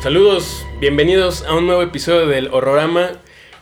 Saludos, bienvenidos a un nuevo episodio del Horrorama.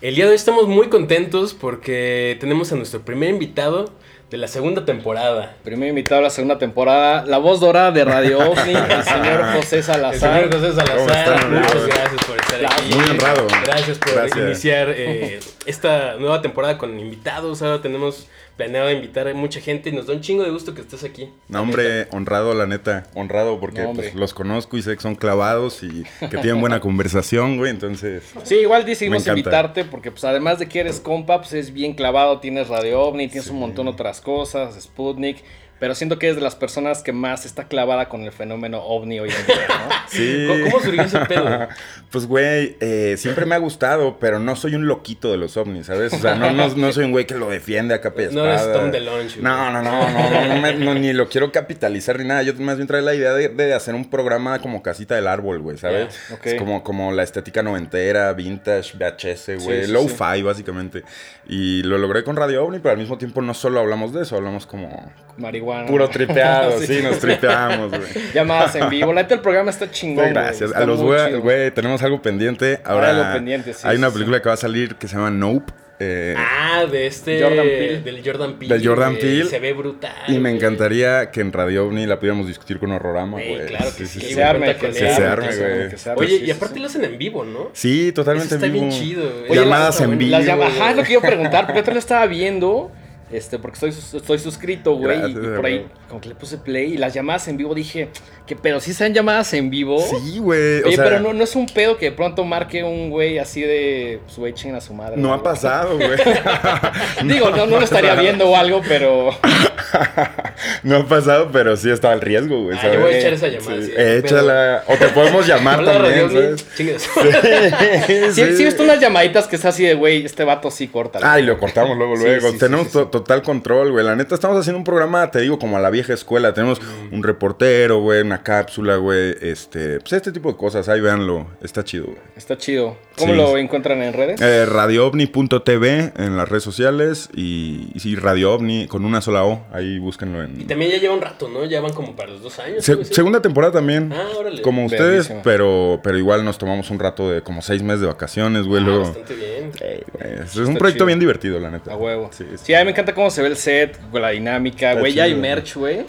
El día de hoy estamos muy contentos porque tenemos a nuestro primer invitado de la segunda temporada. Primer invitado a la segunda temporada, la voz dorada de Radio OVNI, el señor José El Salazar. señor José ¿Cómo Salazar, están, muchas gracias por estar aquí. Muy honrado. Gracias por Gracias. iniciar eh, esta nueva temporada con invitados. Ahora tenemos planeado invitar a mucha gente y nos da un chingo de gusto que estés aquí. No, hombre, honrado, la neta. Honrado porque No, pues, los conozco y sé que son clavados y que tienen buena conversación, güey. Entonces, Sí, igual decidimos invitarte porque pues además de que eres compa, pues es bien clavado, tienes Radio OVNI, tienes un montón de otras cosas, Sputnik, pero siento que eres de las personas que más está clavada con el fenómeno OVNI hoy en día, ¿no? sí. ¿Cómo- cómo surgió ese pedo? Pues, güey, eh, siempre me ha gustado, pero no soy un loquito de los ovnis, ¿sabes? O sea, no, no, no soy un güey que lo defiende a capa y No eres espada. Tom DeLonge, güey. No, no, no, no, no, no me- no, ni lo quiero capitalizar ni nada. Yo más bien trae la idea de, de hacer un programa como casita del árbol, güey, ¿sabes? Ya, ok. Es como, como la estética noventera, vintage, VHS, güey, Sí, sí, low-fi, básicamente. Y lo logré con Radio OVNI, pero al mismo tiempo no solo hablamos de eso, hablamos como Marihuana. Puro tripeado, Sí. sí, nos tripeamos, güey. Llamadas en vivo. La neta el programa está chingón. Güey, güey, gracias. está A los güey, güey, tenemos algo pendiente. Ahora algo pendiente, sí, hay una sí, película que va a salir que se llama Nope. eh, Ah, de este. Jordan Peele. Del Jordan Peele. Del Jordan. Peele. Se ve brutal. y me güey. encantaría que en Radio OVNI la pudiéramos discutir con Horrorama, Güey, güey. claro que sí. Se arme, que se arme, arme, que se güey. arme, que se arme. Oye, Sí, y aparte sí. lo hacen en vivo, ¿no? Sí, totalmente Eso está en vivo. bien chido, güey. Oye, Llamadas en vivo. Las llamadas, ajá, es lo que iba a preguntar, porque otra lo estaba viendo, este, porque estoy, estoy suscrito, güey, y, Gracias, y por ahí, como que le puse play, y las llamadas en vivo dije, que pero si sean llamadas en vivo. Sí, güey. o Oye, sea, pero no, no es un pedo que de pronto marque un güey así de, pues, güey, chinga a su madre. no ha pasado, güey. Digo, no, no lo estaría viendo o algo, pero... No ha pasado, pero sí estaba el riesgo, güey. Ah, yo voy a echar esa llamada. Sí, sí, échala. O te podemos llamar Hola, también. ¿sabes? Chingues. Sí, Sí, sí, he visto unas llamaditas que es así de, güey, este vato sí corta. Ah, y lo cortamos luego, Sí, luego. sí, sí, Tenemos sí, sí. Total control, güey. La neta, estamos haciendo un programa, te digo, como a la vieja escuela. Tenemos un reportero, güey, una cápsula, güey. Este, pues este tipo de cosas. Ahí véanlo. Está chido, güey. Está chido. ¿Cómo Sí. lo encuentran en redes? Eh, radioovni.tv en las redes sociales y, y sí, Radio OVNI con una sola O. Ahí búsquenlo Y en... también ya lleva un rato, ¿no? Ya van como para los dos años. Se- segunda temporada también. Ah, órale. Como ustedes, pero, pero igual nos tomamos un rato de como seis meses de vacaciones, güey. Ah, luego- bastante bien. Güey, es un proyecto chido. bien divertido, la neta. A huevo. Sí, Sí, sí. a mí me encanta cómo se ve el set, con la dinámica, Está güey. Ya hay merch, güey.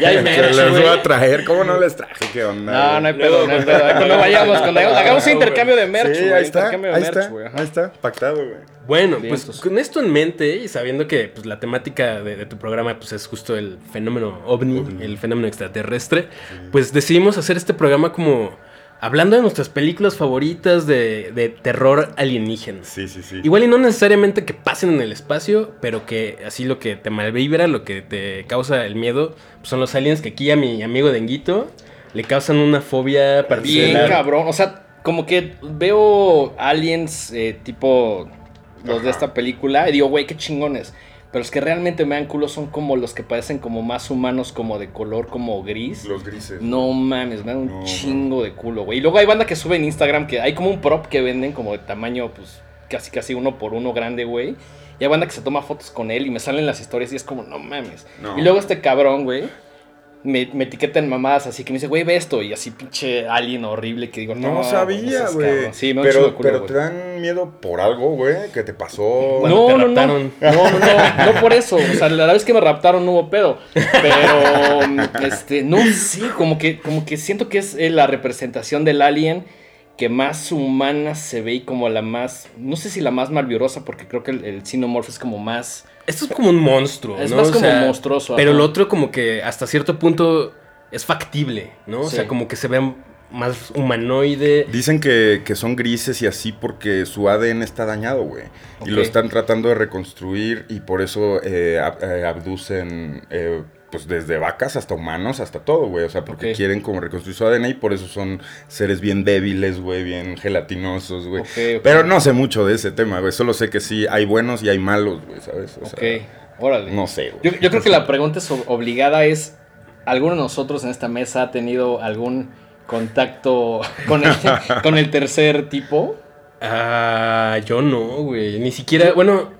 Ya hay merch, les voy a traer. ¿Cómo no les traje? ¿Qué onda? No, güey? no hay pedo, no hay pedo. Cuando vayamos, cuando hagamos, hagamos un intercambio de merch, güey. Ahí está, ahí merch, está, ahí está, pactado, güey. Bueno, Bien, pues con esto en mente y sabiendo que pues, la temática de, de tu programa pues, es justo el fenómeno ovni, el fenómeno extraterrestre, pues decidimos hacer este programa como hablando de nuestras películas favoritas de, de terror alienígena. Sí, sí, sí. Igual y no necesariamente que pasen en el espacio, pero que así lo que te malvibra, lo que te causa el miedo, pues, son los aliens que aquí a mi amigo Denguito le causan una fobia Bien particular. cabrón. O sea, como que veo aliens eh, tipo los de esta película y digo, güey, qué chingones. Pero los que realmente me dan culo son como los que parecen como más humanos, como de color como gris. Los grises. No mames, me dan un No, chingo de culo, güey. Y luego hay banda que sube en Instagram que hay como un prop que venden como de tamaño, pues, casi casi uno por uno grande, güey. Y hay banda que se toma fotos con él y me salen las historias y es como, no mames. No. Y luego este cabrón, güey, me, me etiqueta en mamadas así que me dice, güey, ve esto. Y así pinche alien horrible que digo, no, No sabía, güey. cabrón". Sí, me pero culo, pero te dan miedo por algo, güey, que te pasó. Cuando No, te no, no, raptaron. no, no, no, no por eso. O sea, la vez que me raptaron no hubo pedo. Pero, este, no sé, como que, como que siento que es eh, la representación del alien que más humana se ve y como la más, no sé si la más malvibrosa, porque creo que el, el es como más... Esto es como un monstruo, Es ¿no? más O como sea, monstruoso, Pero ajá. lo otro como que hasta cierto punto es factible, ¿no? O sea, como que se ve más humanoide. Dicen que, que son grises y así porque su ADN está dañado, güey. Y lo están tratando de reconstruir y por eso eh, ab- eh, abducen, eh, pues desde vacas hasta humanos, hasta todo, güey. O sea, porque quieren como reconstruir su ADN y por eso son seres bien débiles, güey, bien gelatinosos, güey. Pero no sé mucho de ese tema, güey. Solo sé que sí, hay buenos y hay malos, güey, ¿sabes? O sea, Ok, órale. no sé, güey. Yo, yo creo que la pregunta es ob- obligada es, ¿alguno de nosotros en esta mesa ha tenido algún contacto con el, con el tercer tipo? Ah, yo no, güey. Ni siquiera, bueno,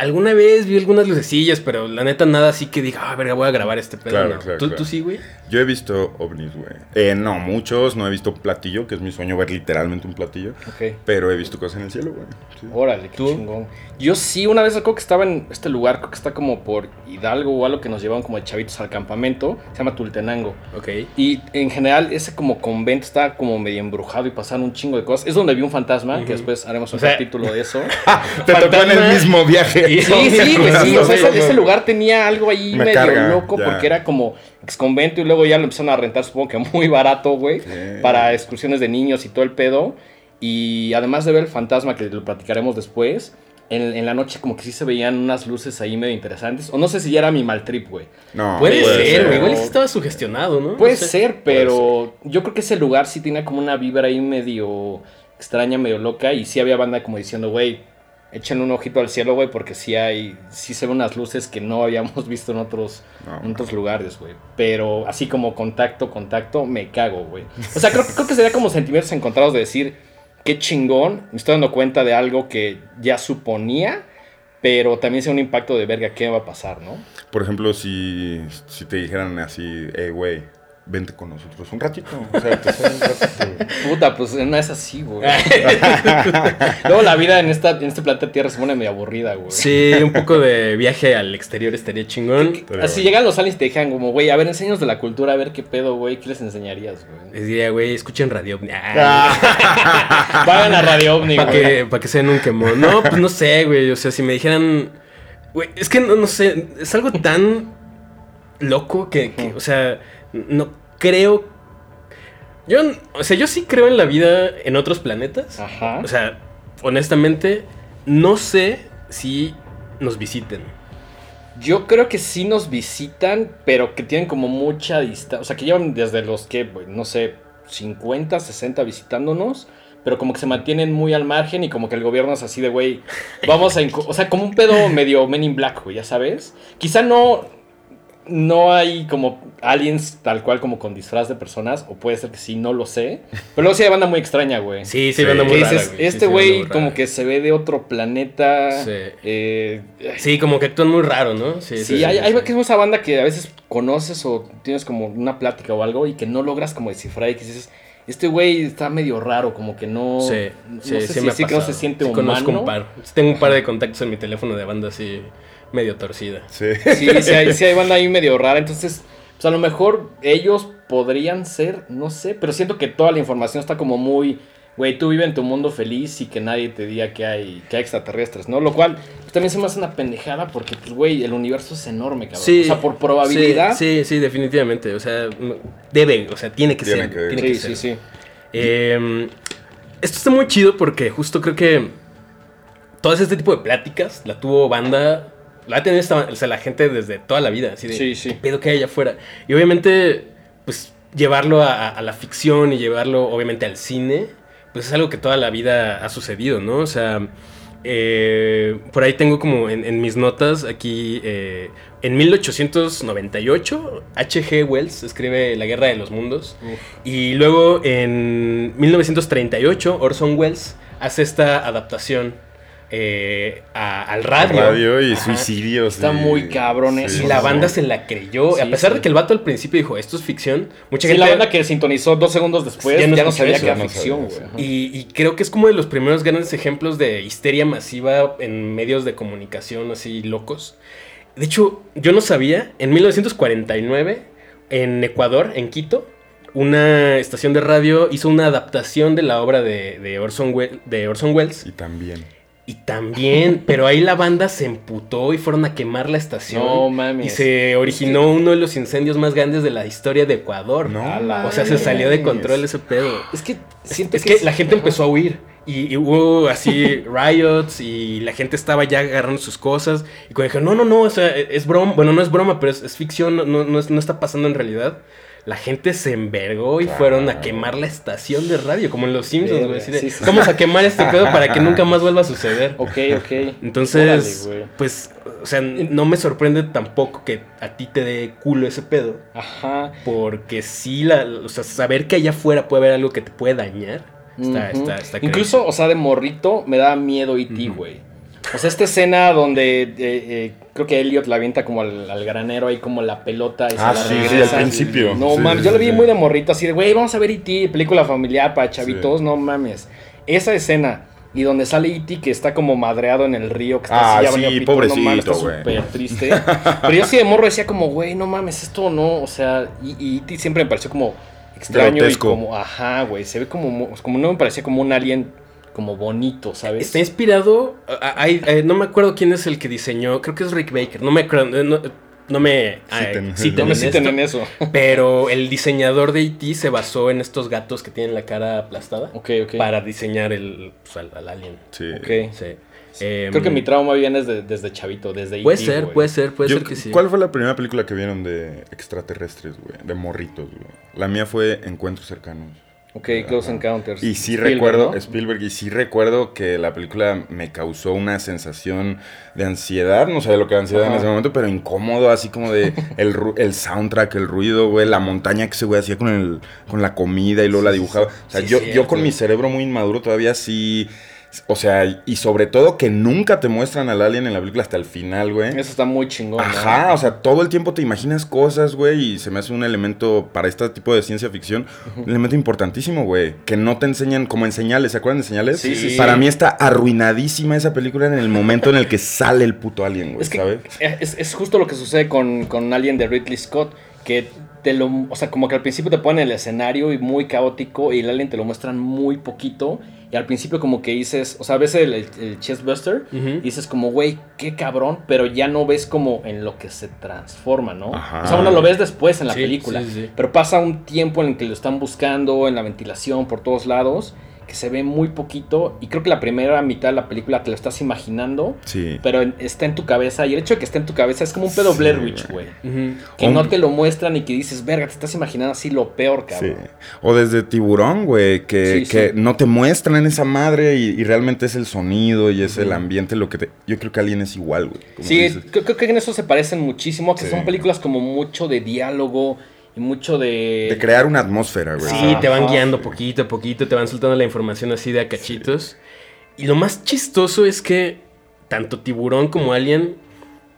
alguna vez vi algunas lucecillas, pero la neta nada así que diga, ah, verga, voy a grabar este pedo. Claro, no. claro, ¿Tú, claro. tú sí, güey? Yo he visto ovnis, güey. Eh, no, muchos. No he visto platillo, que es mi sueño ver literalmente un platillo. Ok. Pero he visto cosas en el cielo, güey. Sí. Órale, qué ¿Tú? chingón. Yo sí, una vez recuerdo que estaba en este lugar, creo que está como por Hidalgo o algo que nos llevaban como de chavitos al campamento, se llama Tultenango. Ok. Y en general ese como convento está como medio embrujado y pasaron un chingo de cosas. Es donde vi un fantasma, que después haremos un O sea- capítulo de eso. Te tocó en el Fantasma. mismo viaje. Sí, sí, güey, sí. O sea, ese, ese lugar tenía algo ahí Me medio carga, loco ya. porque era como ex convento y luego ya lo empezaron a rentar, supongo que muy barato, güey, Sí. para excursiones de niños y todo el pedo. Y además de ver el fantasma, que lo platicaremos después, en, en la noche como que sí se veían unas luces ahí medio interesantes. O no sé si ya era mi mal trip, güey. No, Puede, ser, güey. Igual sí estaba sugestionado, ¿no? Puede No sé. ser, pero yo creo que ese lugar sí tenía como una vibra ahí medio extraña, medio loca. Y sí había banda como diciendo, güey, échenle un ojito al cielo, güey, porque sí hay, sí se ven unas luces que no habíamos visto en otros, No, en otros lugares, güey. Pero así como contacto, contacto, me cago, güey. O sea, creo, creo que sería como sentimientos encontrados de decir, qué chingón, me estoy dando cuenta de algo que ya suponía. Pero también sea un impacto de verga, ¿qué va a pasar, no? Por ejemplo, si, si te dijeran así, eh, güey, vente con nosotros un ratito. O sea, te un ratito. Puta, pues no es así, güey. Luego la vida en, esta, en este planeta Tierra se pone medio aburrida, güey. Sí, un poco de viaje al exterior estaría chingón. Estaría Así bueno. llegan los aliens y te dejan como, güey, a ver, enseños de la cultura, a ver qué pedo, güey, ¿qué les enseñarías, güey? Les diría, güey, escuchen Radio OVNI. Ah, Vayan a Radio OVNI, Para güey. que, pa' que sean un quemón. No, pues no sé, güey. O sea, si me dijeran. Güey, es que no, no sé. Es algo tan loco que, que, o sea, no creo. Yo, o sea, yo sí creo en la vida en otros planetas. Ajá. O sea, honestamente, no sé si nos visiten. Yo creo que sí nos visitan, pero que tienen como mucha distancia. O sea, que llevan desde los que, güey, no sé, 50, 60 visitándonos. Pero como que se mantienen muy al margen y como que el gobierno es así de, güey, vamos a... O sea, como un pedo medio Men in Black, güey, ya sabes. Quizá no... No hay como aliens tal cual como con disfraz de personas. O puede ser que sí, no lo sé. Pero luego sí hay banda muy extraña, güey. Sí, sí, Sí. banda muy rara, güey. Sí, este sí, güey como rara. que se ve de otro planeta. Sí. Eh, Sí, como que actúan muy raro, ¿no? Sí, hay, hay que es esa banda que a veces conoces o tienes como una plática o algo y que no logras como descifrar y que dices, este güey está medio raro, como que no, Sí, no sí, sé sí si me ha decir que no se siente Sí conozco humano. un par. Tengo un par de contactos en mi teléfono de banda así medio torcida. Sí. Sí, sí hay, sí hay banda ahí medio rara, entonces, pues a lo mejor ellos podrían ser, no sé, pero siento que toda la información está como muy, güey, tú vive en tu mundo feliz y que nadie te diga que hay, que hay extraterrestres, ¿no? Lo cual pues, también se me hace una pendejada porque, pues, güey, el universo es enorme, cabrón. o sea, por probabilidad. Sí, sí, sí, definitivamente. O sea, debe, o sea, tiene que Tiene ser. que- tiene que sí, ser. sí, sí. Eh, esto está muy chido porque justo creo que todo este tipo de pláticas la tuvo banda, la ha tenido esta, o sea, la gente desde toda la vida, así de Sí, sí. ¿qué pedo que hay allá afuera. Y obviamente, pues llevarlo a, a la ficción y llevarlo obviamente al cine, pues es algo que toda la vida ha sucedido, ¿no? O sea, eh, por ahí tengo como en, en mis notas aquí, eh, en 1898, H.G. Wells escribe La Guerra de los Mundos. Y luego en 1938, Orson Welles hace esta adaptación eh, a- al radio. Radio y Ajá. suicidios. Está y- muy cabrón eso, Y la banda se la creyó. Sí, a pesar sí. de que el vato al principio dijo, esto es ficción, mucha Sí, gente... la banda que sintonizó dos segundos después Ya ya no sabía eso, que era no ficción. Y, y creo que es como de los primeros grandes ejemplos de histeria masiva en medios de comunicación así locos. De hecho, yo no sabía, en 1949, en Ecuador, en Quito, una estación de radio hizo una adaptación de la obra de, de Orson, We- de Orson Welles. Y también. Y también, pero ahí la banda se emputó y fueron a quemar la estación. No mames. Y se originó uno de los incendios más grandes de la historia de Ecuador. No A la O sea, se salió de control ese pedo. Es que siento Es que la gente empezó a huir. Y, y hubo así riots y la gente estaba ya agarrando sus cosas. Y cuando dijeron, no, no, no, o sea, es broma. Bueno, no es broma, pero es, es ficción, no, no, no es- no está pasando en realidad. La gente se envergó y Claro. fueron a quemar la estación de radio, como en Los Simpsons, güey. Sí, sí. Vamos a quemar este pedo para que nunca más vuelva a suceder. Ok, ok. Entonces, Órale, güey. pues, o sea, no me sorprende tampoco que a ti te dé culo ese pedo. Ajá. Porque sí, la, o sea, saber que allá afuera puede haber algo que te puede dañar. Está, Ujú. está, está Incluso, o sea, de morrito me da miedo E.T., Ujú. güey. O sea, esta escena donde eh, eh, creo que Elliot la avienta como al, al granero ahí como la pelota y Ah, se la sí, sí, regresa. al principio. No Sí, mames, sí, yo la vi sí. muy de morrito así de, güey, vamos a ver E.T., película familiar para chavitos, no mames. Esa escena y donde sale E.T. que está como madreado en el río, que está Ah, así sí, no mames, pobrecito, güey. súper triste. Pero yo sí de morro decía como, güey, no mames, esto no, o sea, y E.T. siempre me pareció como extraño Grotesco. y como, ajá, güey, se ve como, como no me parecía como un alien como bonito, ¿sabes? Está inspirado. hay- eh, no me acuerdo quién es el que diseñó. Creo que es Rick Baker. No me acuerdo. eh, No, no me Citen. citen no me en citen esto, en eso. Pero el diseñador de E.T. se basó en estos gatos que tienen la cara aplastada. Ok, ok. Para diseñar el, pues, al, al alien. Sí. Ok. Sí. Creo que mi trauma viene desde, desde chavito, desde E.T., Puede ser, puede ser, puede Yo- ser que sí. ¿Cuál fue la primera película que vieron de extraterrestres, güey? De morritos, güey. La mía fue Encuentros Cercanos. Ok, Close Encounters. Y sí Spielberg, recuerdo, ¿no? Spielberg, y sí recuerdo que la película me causó una sensación de ansiedad, no sabía lo que era ansiedad en ese momento, pero incómodo, así como de el, el soundtrack, el ruido, güey, la montaña que ese güey hacía con, el, con la comida y luego la dibujaba. O sea, Sí, yo, yo con mi cerebro muy inmaduro todavía sí... O sea, y sobre todo que nunca te muestran al alien en la película hasta el final, güey. Eso está muy chingón. ¿no? Ajá, o sea, todo el tiempo te imaginas cosas, güey, y se me hace un elemento para este tipo de ciencia ficción, un elemento importantísimo, güey, que no te enseñan como en señales, ¿se acuerdan de señales? Sí, sí, sí. Para mí está arruinadísima esa película en el momento en el que sale el puto alien, güey, Es que ¿sabes? es, es justo lo que sucede con, con Alien de Ridley Scott, que te lo, o sea, como que al principio te ponen el escenario y muy caótico y el alien te lo muestran muy poquito y al principio como que dices, o sea, ves el, el, el chestbuster y dices como, güey, qué cabrón, pero ya no ves como en lo que se transforma, ¿no? Ajá. O sea, uno lo ves después en la Sí, película, sí, sí. pero pasa un tiempo en el que lo están buscando, en la ventilación, por todos lados, que se ve muy poquito y creo que la primera mitad de la película te lo estás imaginando. Sí. Pero en- está en tu cabeza y el hecho de que esté en tu cabeza es como un pedo Sí, Blair Witch, güey. Que no te lo muestran y que dices, verga, te estás imaginando así lo peor, Sí. cabrón. O desde Tiburón, güey, que, Sí, que sí. no te muestran esa madre y, y realmente es el sonido y es el ambiente lo que te... Yo creo que Alien es igual, güey. Sí, creo, creo que en eso se parecen muchísimo, que Sí. son películas como mucho de diálogo y mucho de... De crear una atmósfera, güey. Sí, te van guiando poquito a poquito, te van soltando la información así de a cachitos. Y lo más chistoso es que tanto tiburón como alien,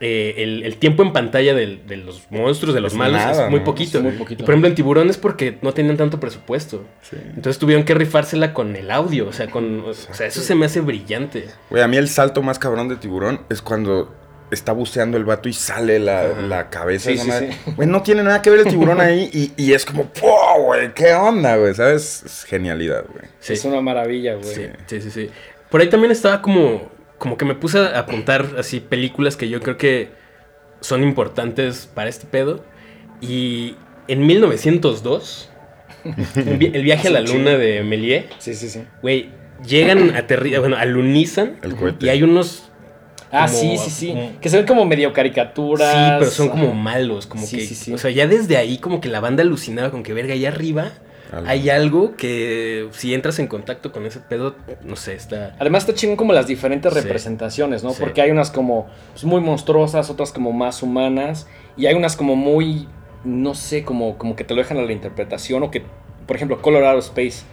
eh, el, el tiempo en pantalla del- de, los monstruos, de los Es malos, nada, es muy ¿no? poquito. Es muy poquito. Y por ejemplo, en tiburón es porque no tenían tanto presupuesto. Sí. Entonces tuvieron que rifársela con el audio. O sea, con, o sea eso se me hace brillante. Güey, a mí el salto más cabrón de tiburón es cuando está buceando el vato y sale la, la cabeza. Sí, esa sí, madre. sí. Güey, no tiene nada que ver el tiburón ahí y, y es como, ¡wow, güey! ¿Qué onda, güey? ¿Sabes? Es genialidad, güey. Sí. Es una maravilla, güey. Sí, sí, sí, sí. Por ahí también estaba como, como que me puse a apuntar así películas que yo creo que son importantes para este pedo. Y en 1902, el, vi- el viaje a la luna de Méliès, Sí, sí, sí. güey, llegan a Terri- bueno, alunizan El cohete. y hay unos Ah, Como- sí, sí, sí. como- Que se ven como medio caricaturas. Sí, pero son como malos, como Sí, que, sí, sí. o sea, ya desde ahí como que la banda alucinaba con que verga allá arriba Algo. hay algo que si entras en contacto con ese pedo, no sé, está Además está chingón como las diferentes Sí. representaciones, ¿no? Sí. Porque hay unas como pues, muy monstruosas, otras como más humanas, y hay unas como muy, no sé, como, como que te lo dejan a la interpretación, o que, por ejemplo, Colorado Space,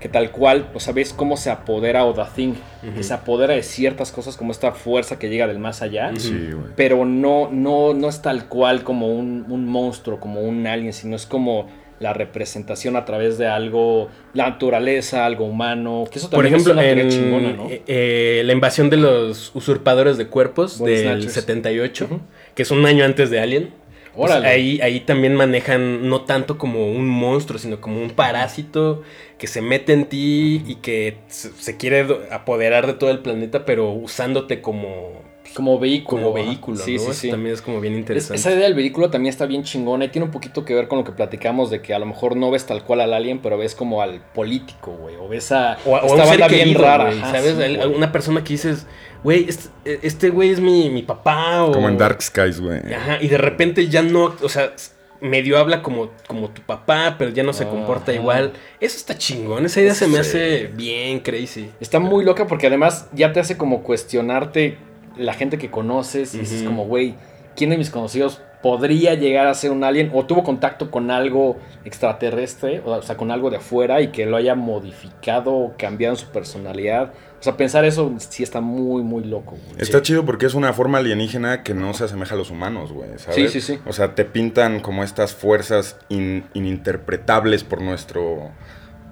que tal cual, o sabes cómo se apodera o The Thing, que se apodera de ciertas cosas como esta fuerza que llega del más allá, Ujú. Sí, güey. pero no, no, no es tal cual como un, un monstruo, como un alien, sino es como la representación a través de algo, la naturaleza, algo humano, que eso Por también ejemplo, es una teoría en chingona, ¿no? eh, eh, la invasión de los usurpadores de cuerpos Body del Snatchers. 78, Ujú. que es un año antes de Alien. Pues ahí, ahí también manejan no tanto como un monstruo, sino como un parásito que se mete en ti y que se, se quiere apoderar de todo el planeta, pero usándote como, Como vehículo. como vehículo. Sí, ¿no? sí, Eso sí. también es como bien Es- interesante. esa idea del vehículo también está bien chingona y tiene un poquito que ver con lo que platicamos de que a lo mejor no ves tal cual al alien, pero ves como al político, güey. O ves a O, a- o a esta un ser banda bien querido, rara. ¿sabes? sí, una persona que dices, güey, este, este güey es mi, mi papá. O, Como en Dark Skies, güey. Ajá, y de repente ya no, o sea, medio habla como, como tu papá, pero ya no se comporta Ajá. igual. Eso está chingón, esa idea se me hace bien crazy. Está muy loca porque además ya te hace como cuestionarte la gente que conoces y dices Ujú. como, güey, ¿quién de mis conocidos podría llegar a ser un alien o tuvo contacto con algo extraterrestre, o sea, con algo de afuera y que lo haya modificado o cambiado en su personalidad. O sea, pensar eso sí está muy, muy loco. güey. Está chido porque es una forma alienígena que no se asemeja a los humanos, güey, ¿sabes? Sí, sí, sí. O sea, te pintan como estas fuerzas in- ininterpretables por nuestro...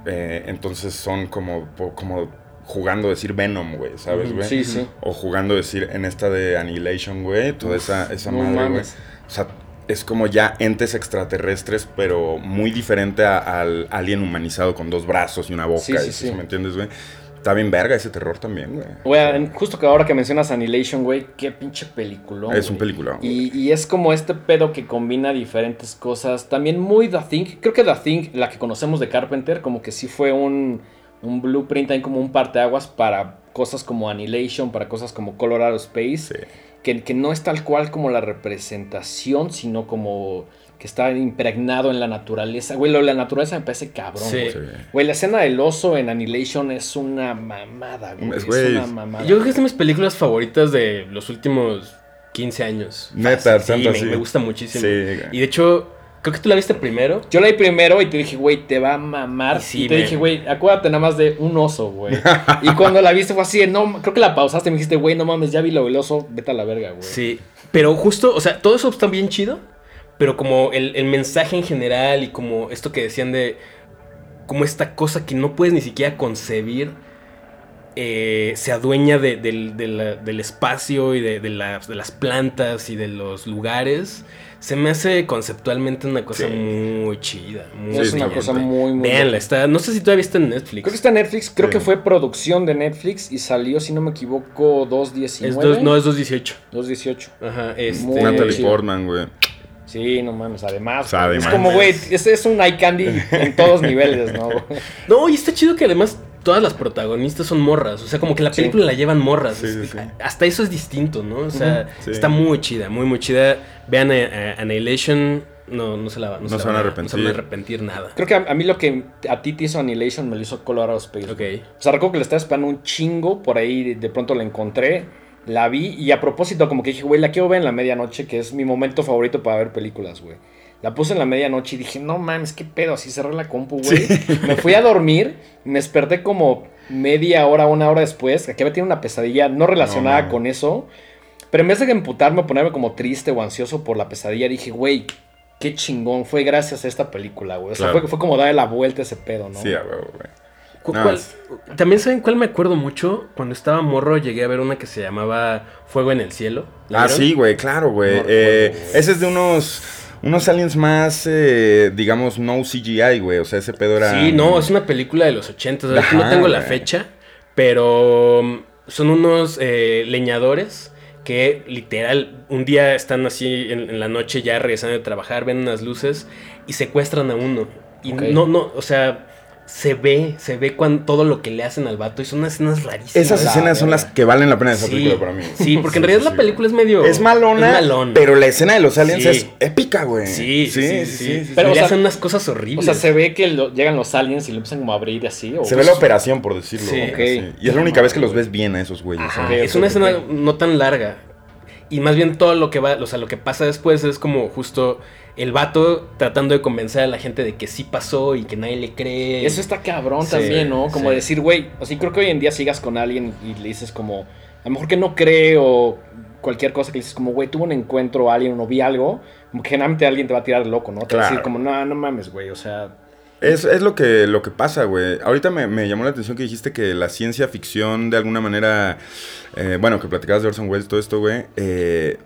eh, entonces son como, como jugando a decir Venom, güey, ¿sabes, güey? Sí, sí. O jugando a decir en esta de Annihilation, güey, toda esa, esa no madre, güey. O sea, es como ya entes extraterrestres, pero muy diferente a- al alien humanizado con dos brazos y una boca. Sí, sí, y sí. eso, ¿Me entiendes, güey? Está bien verga ese terror también, güey. Güey, justo que ahora que mencionas Annihilation, güey, qué pinche película. Es un peliculón, y es como este pedo que combina diferentes cosas. También muy The Thing. Creo que The Thing, la que conocemos de Carpenter, como que sí fue un, un blueprint, también como un parteaguas para cosas como Annihilation, para cosas como Colorado Space. Sí. Que, que no es tal cual como la representación, sino como que está impregnado en la naturaleza. Güey, lo de la naturaleza me parece cabrón, Sí. güey. Sí. Güey, la escena del oso en Annihilation es una mamada, güey. Es, una mamada. Yo creo que es de mis películas favoritas de los últimos 15 años. Neta, sí, tanto me, gusta muchísimo. Sí, y de hecho, creo que tú la viste primero. Yo la vi primero y te dije, güey, te va a mamar. Y sí, y te dije, güey, acuérdate nada más de un oso, güey. y cuando la viste fue así, no, creo que la pausaste y me dijiste, güey, no mames, ya vi lo del oso, vete a la verga, güey. Sí. Pero justo, o sea, todo eso está bien chido. Pero como el, el mensaje en general y como esto que decían de. Como esta cosa que no puedes ni siquiera concebir. eh, se adueña de- del, de la- del espacio y de, de las, de las plantas y de los lugares. Se me hace conceptualmente una cosa Sí. muy chida. Muy es una cosa muy, muy. Veanla, está. No sé si todavía está en Netflix. Creo que está en Netflix, creo Sí. que fue producción de Netflix y salió, si no me equivoco, 2.19. Es dos- no, es 218. 2.18. Ajá, este. Muy Natalie chido. Portman, güey. Sí, no mames, además. O sea, güey, es como, güey, este es un eye candy en todos niveles, ¿no? No, y está chido que además todas las protagonistas son morras. O sea, como que la Sí. película la llevan morras. Sí, Es- sí, sí. Hasta eso es distinto, ¿no? O sea, está muy chida, muy, muy chida. Vean eh, eh, Annihilation. No, no se la No se van a arrepentir. No se van a arrepentir nada. Creo que a, a mí lo que a ti te hizo Annihilation me lo hizo Colorado Space. Ok. O sea, recuerdo que le estaba esperando un chingo, por ahí de, de pronto la encontré, la vi y a propósito como que dije, güey, la quiero ver en la medianoche, que es mi momento favorito para ver películas, güey. La puse en la medianoche y dije, no mames, qué pedo, así cerré la compu, güey. Me fui a dormir, me desperté como media hora, una hora después, que había tenido una pesadilla no relacionada No, con eso. Pero en vez de emputarme o ponerme como triste o ansioso por la pesadilla, dije, güey, qué chingón, fue gracias a esta película, güey. O sea, Claro. fue, fue como darle la vuelta a ese pedo, ¿no? Sí, güey. No, es- También saben cuál me acuerdo mucho. Cuando estaba morro llegué a ver una que se llamaba Fuego en el Cielo. ¿La Ah, vieron? sí, güey, claro, güey. No Eh, güey. ese es de unos, unos aliens más, eh, digamos, no CGI, güey. O sea, ese pedo era... Sí, no, es una película de los 80. no tengo la güey. fecha, pero um, son unos eh, leñadores que literal un día están así en, en la noche ya regresando de trabajar, ven unas luces y secuestran a uno. Y no, no, o sea, se ve, se ve cuando, todo lo que le hacen al vato y son unas escenas rarísimas. Esas La escenas son las que valen la pena de esa Sí, película para mí. Sí, porque en realidad sí, la película es medio... Es malona, es malona. pero la escena de los aliens Sí. es épica, güey. Sí, sí, sí, sí. sí, Pero, le sea- hacen unas cosas horribles. O sea, se ve que lo- llegan los aliens y lo empiezan como a abrir así. ¿o? Se ve la operación, por decirlo. Sí. Y es la única vez que los ves bien a esos güeyes. Ajá, es una escena no tan larga. Y más bien todo lo que va, o sea, lo que pasa después es como justo el vato tratando de convencer a la gente de que sí pasó y que nadie le cree. Eso está cabrón Sí, también, ¿no? Como sí. decir, güey, o sea, creo que hoy en día sigas con alguien y le dices como, a lo mejor que no cree o cualquier cosa que le dices como, güey, tuve un encuentro, alguien o vi algo, como que generalmente alguien te va a tirar loco, ¿no? Te va a decir Claro. como, no, no mames, güey, o sea, Es, es lo que, lo que pasa, güey. Ahorita me, me llamó la atención que dijiste que la ciencia ficción, de alguna manera, eh, bueno, que platicabas de Orson Welles, todo esto, güey. eh,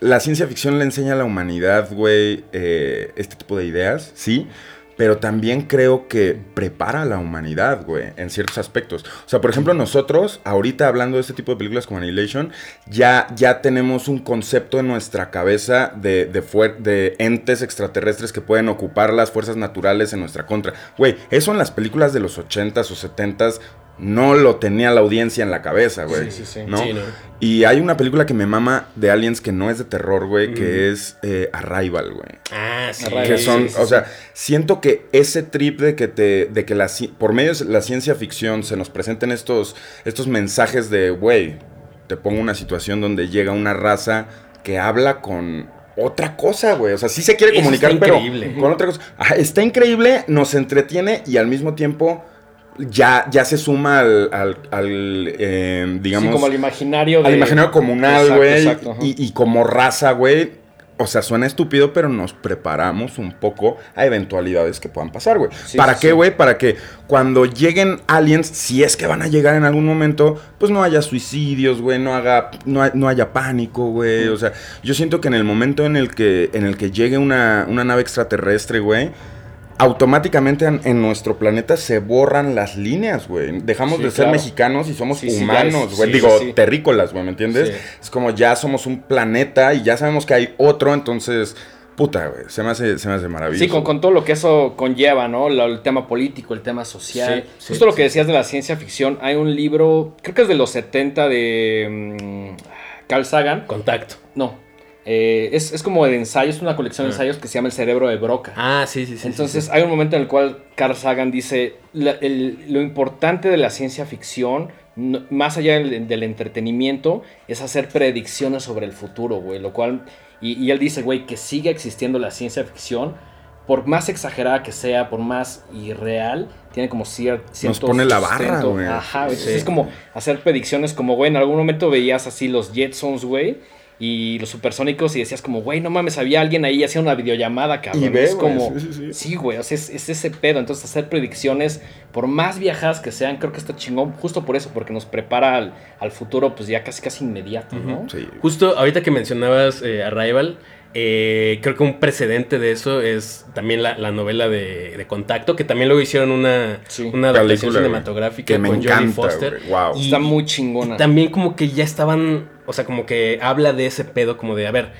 la ciencia ficción le enseña a la humanidad, güey, eh, este tipo de ideas, sí. Pero también creo que prepara a la humanidad, güey, en ciertos aspectos. O sea, por ejemplo, nosotros, ahorita hablando de este tipo de películas como Annihilation, ya, ya tenemos un concepto en nuestra cabeza de, de, de entes extraterrestres que pueden ocupar las fuerzas naturales en nuestra contra. Güey, eso en las películas de los 80s o 70s no lo tenía la audiencia en la cabeza, güey. Sí, sí, sí. ¿no? Sí, ¿no? Y hay una película que me mama de aliens que no es de terror, güey, Mm. que es eh, Arrival, güey. Ah, sí. Arrival, Que son, sí, o sí. sea, siento que ese trip de que te, de que la, por medio de la ciencia ficción se nos presenten estos, estos mensajes de, güey, te pongo una situación donde llega una raza que habla con, otra cosa, güey. O sea, sí se quiere Eso comunicar, está pero increíble. con otra cosa. Ajá, está increíble, nos entretiene y al mismo tiempo ya, ya se suma al, al, al, eh, digamos... Sí, como al imaginario de... al imaginario comunal, güey. Y, y como raza, güey. O sea, suena estúpido, pero nos preparamos un poco a eventualidades que puedan pasar, güey. Sí, ¿Para sí, qué, güey? Para que cuando lleguen aliens, si es que van a llegar en algún momento, pues no haya suicidios, güey, no haga, no, no haya pánico, güey. O sea, yo siento que en el momento en el que, en el que llegue una, una nave extraterrestre, güey, automáticamente en, en nuestro planeta se borran las líneas, güey. Dejamos Sí, de ser claro. mexicanos y somos Sí, humanos, güey. sí, Digo, terrícolas, güey, ¿me entiendes? Sí. Es como ya somos un planeta y ya sabemos que hay otro, entonces, puta, güey, se me hace, se me hace maravilloso. Sí, con, con todo lo que eso conlleva, ¿no? Lo- el tema político, el tema social. Sí, sí, Justo lo sí. que decías de la ciencia ficción, hay un libro, creo que es de los 70 de mm, Carl Sagan. Contacto. No, eh, es, es como de ensayos, una colección de Ah. ensayos que se llama El cerebro de Broca. Ah, sí, sí, sí. Entonces sí, hay un momento en el cual Carl Sagan dice, la- el- lo importante de la ciencia ficción, no- más allá del, del entretenimiento, es hacer predicciones sobre el futuro, güey. Lo cual, y, y él dice, güey, que siga existiendo la ciencia ficción, por más exagerada que sea, por más irreal, tiene como cier- cierto pone la barra, güey. Ajá, güey. Entonces Sí. es como hacer predicciones como, güey, en algún momento veías así los Jetsons, güey. Y los supersónicos y decías como, güey, no mames, había alguien ahí haciendo una videollamada, cabrón. Y ve, es como, sí, sí, sí. Sí, güey, o sea, es, es ese pedo. Entonces, hacer predicciones, por más viajadas que sean, creo que está chingón, justo por eso, porque nos prepara al, al futuro, pues ya casi casi inmediato, ¿no? Sí. Justo ahorita que mencionabas eh, Arrival, eh, creo que un precedente de eso es también la, la novela de, de Contacto, que también luego hicieron una, Sí. una adaptación cinematográfica que me con Jodie encanta, Foster. wow. Y- Está muy chingona. Y también como que ya estaban, o sea, como que habla de ese pedo, como de, a ver,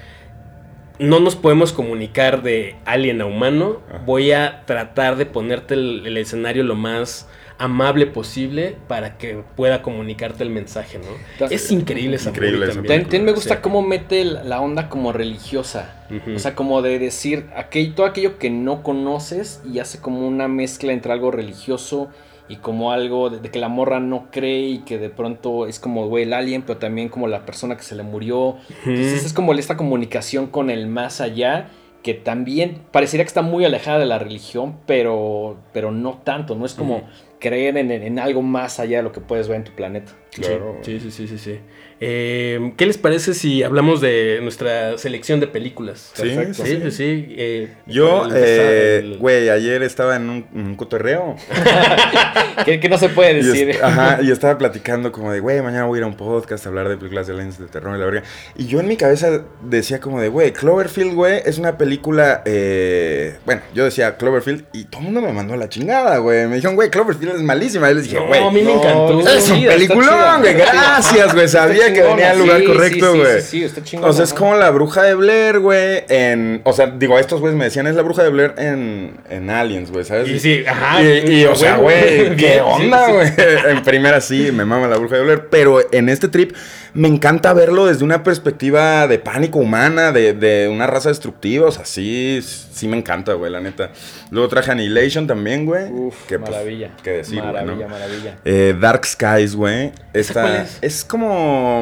no nos podemos comunicar de alien a humano, Ajá. voy a tratar de ponerte el, el escenario lo más amable posible para que pueda comunicarte el mensaje, ¿no? Entonces, es increíble esa increíble esa también. También, me gusta Sí. cómo mete la onda como religiosa. O sea, como de decir aquel, todo aquello que no conoces y hace como una mezcla entre algo religioso y como algo de, de que la morra no cree y que de pronto es como, güey, el alien, pero también como la persona que se le murió. Entonces es como esta comunicación con el más allá que también parecería que está muy alejada de la religión, pero, pero no tanto, no es como creer en, en algo más allá de lo que puedes ver en tu planeta. Claro. Sí, sí, sí, sí, sí. Eh, ¿Qué les parece si hablamos de nuestra selección de películas? Sí, Perfecto. Sí, sí, sí. eh, Yo, eh, el- güey, ayer estaba en un, un cotorreo. que, que no se puede Y, decir. est- ajá, y estaba platicando como de, güey, mañana voy a ir a un podcast a hablar de películas de aliens de terror y la verga. Y yo en mi cabeza decía como de, güey, Cloverfield, güey, es una película, eh... bueno, yo decía Cloverfield y todo el mundo me mandó a la chingada, güey. Me dijeron, güey, Cloverfield es malísima. Y les dije, No, güey, a mí me no, encantó. es un peliculón, güey. Gracias, güey. Sabía Que venía al lugar sí, correcto, sí, güey. sí, sí, está chingona, O sea, es como la bruja de Blair, güey. En. O sea, digo, estos güeyes me decían, es la bruja de Blair en, en Aliens, güey, ¿sabes? Y sí, ajá. Y, y, o sea, güey, ¿qué onda, güey? En primera sí, me mama la bruja de Blair. Pero en este trip me encanta verlo desde una perspectiva de pánico humana, de, de una raza destructiva. O sea, sí, sí me encanta, güey, la neta. Luego traje Annihilation también, güey. Uf, que, pues, maravilla. qué decir, maravilla, maravilla. Eh, Dark Skies, güey. Esta cuál es? como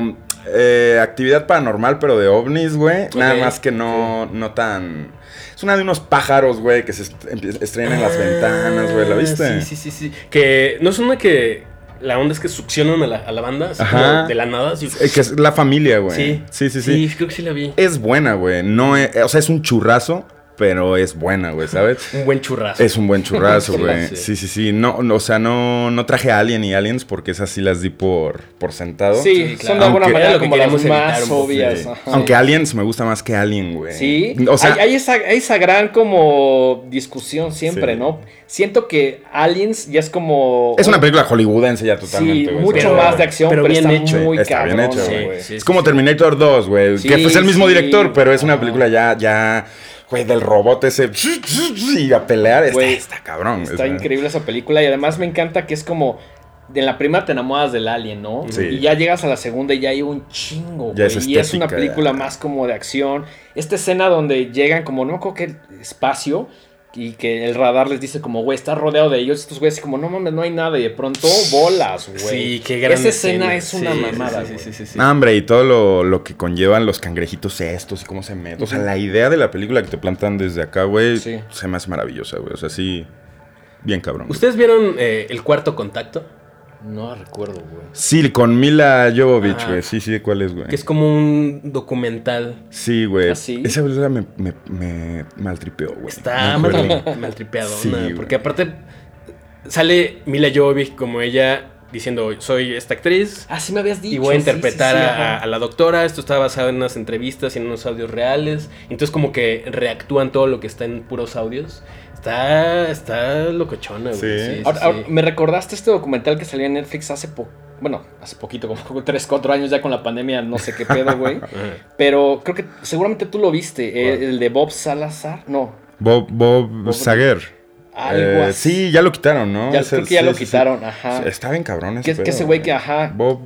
eh, actividad paranormal, pero de ovnis, güey. Nada más que no, no tan. Es una de unos pájaros, güey, que se estrellan en las ventanas, güey. ¿La Ah, viste? Sí, sí, sí, sí. Que no es una que la onda es que succionan a la, a la banda así como de la nada. así. Eh, que es la familia, güey. Sí. sí, sí. sí. Sí, creo que sí la vi. Es buena, güey. No es- o sea, es un churrazo, pero es buena, güey, ¿sabes? Un buen churrasco. Es un buen churrazo, güey. Sí. Sí, sí, sí. No, no, o sea, no, no traje a Alien y Aliens porque esas sí las di por, por sentado. Sí, Sí, claro. son de alguna Aunque- manera Era lo que como las más obvias. Sí. ajá. Aunque Aliens me gusta más que Alien, güey. Sí, O sea, hay, hay esa, hay esa gran como discusión siempre, Sí. ¿no? Siento que Aliens ya es como... es una película hollywoodense ya totalmente, Sí, güey. mucho Pero- más de acción, pero pero, bien está hecho. muy Está bien hecho, Sí, güey. sí, Es como Terminator 2, güey. Sí, que fue el mismo sí. director, pero es una película ya, ya, güey, del robot ese. Y a pelear. Está, Güey, está cabrón. Está increíble esa película y además me encanta que es como... De la primera te enamoras del alien, ¿no? Sí. Y ya llegas a la segunda y ya hay un chingo, Ya güey. es y es una película ya. más como de acción. Esta escena donde llegan como, no me acuerdo qué espacio, y que el radar les dice como, güey, está rodeado de ellos. Estos güeyes así como, no mames, no hay nada. Y de pronto, bolas, güey. Sí, qué gran Esa escena es una Sí, mamada, sí, sí, sí, sí, sí. Ah, hombre, y todo lo, lo que conllevan los cangrejitos estos y cómo se meten. O sea, la idea de la película que te plantan desde acá, güey, Sí. se me hace maravillosa, güey. O sea, sí, bien cabrón. güey. ¿Ustedes vieron eh, el cuarto contacto? No recuerdo, güey. Sí, con Mila Jovovich, güey. Sí, sí, ¿cuál es, güey? Que es como un documental. Sí, güey. ¿Ah, sí? Esa película me, me, me maltripeó, güey. Está mal, acuerdo. maltripeadona. Sí, güey. porque aparte sale Mila Jovovich como ella diciendo, soy esta actriz. Ah, sí me habías dicho. Y voy a interpretar sí, sí, a- ajá. a, a la doctora. Esto está basado en unas entrevistas y en unos audios reales. Entonces, como que reactúan todo lo que está en puros audios. Está, está locochona, güey. Sí. Sí, Ahora- sí, ahora, me recordaste este documental que salió en Netflix hace poco. Bueno, hace poquito, como 3, 4 años ya con la pandemia, no sé qué pedo, güey. Pero creo que seguramente tú lo viste, el de Bob Salazar. No, Bob, Bob, Bob- Sager. Algo Eh, así. Sí, ya lo quitaron, ¿no? Ya- Ese- creo que ya sí, lo sí, sí. quitaron, ajá. Está bien cabrón ese Que, que pedo, ese güey que, ajá, Bob,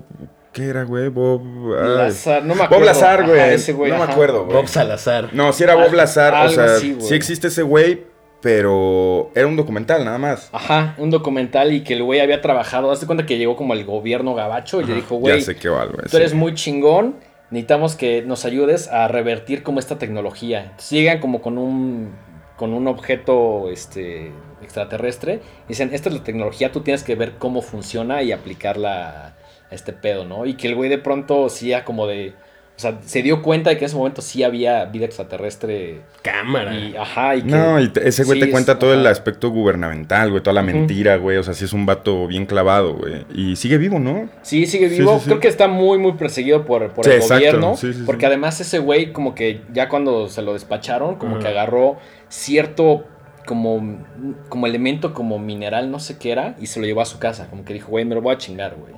¿qué era, güey? Bob... Lazar, no me acuerdo. Bob Lazar, Ajá, güey. ese güey, no me ajá. acuerdo, güey. Bob Salazar. No, sí era Bob Al- Lazar, o algo sea, así, güey. sí existe ese güey, pero era un documental nada más. Ajá, un documental y que el güey había trabajado. Hazte cuenta que llegó como el gobierno gabacho y le dijo, güey, ya sé qué va, güey. tú eres muy chingón, necesitamos que nos ayudes a revertir como esta tecnología. Entonces llegan como con un, con un objeto este, extraterrestre dicen, esta es la tecnología, tú tienes que ver cómo funciona y aplicarla a este pedo, ¿no? Y que el güey de pronto ya como de... O sea, se dio cuenta de que en ese momento sí había vida extraterrestre Cámara. y, ajá, y que... No, y te- ese güey Sí, te cuenta es- todo el aspecto gubernamental, güey, toda la mentira, güey. O sea, sí es un vato bien clavado, güey. Y sigue vivo, ¿no? Sí, sigue vivo. sí, sí. Creo que está muy, muy perseguido por, por Sí, el exacto. gobierno. Sí, sí, sí. porque además ese güey, como que ya cuando se lo despacharon, como que agarró cierto como, como elemento como mineral, no sé qué era, y se lo llevó a su casa. Como que dijo, güey, me lo voy a chingar, güey.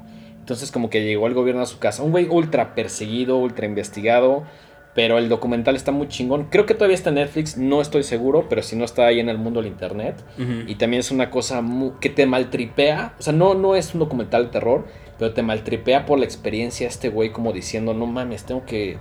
Entonces como que llegó el gobierno a su casa. Un güey ultra perseguido, ultra investigado. Pero el documental está muy chingón. Creo que todavía está en Netflix, no estoy seguro, pero si no está ahí en el mundo del internet. Y también es una cosa mu- que te maltripea. O sea, no, no es un documental de terror, pero te maltripea por la experiencia este güey como diciendo, no mames, tengo que...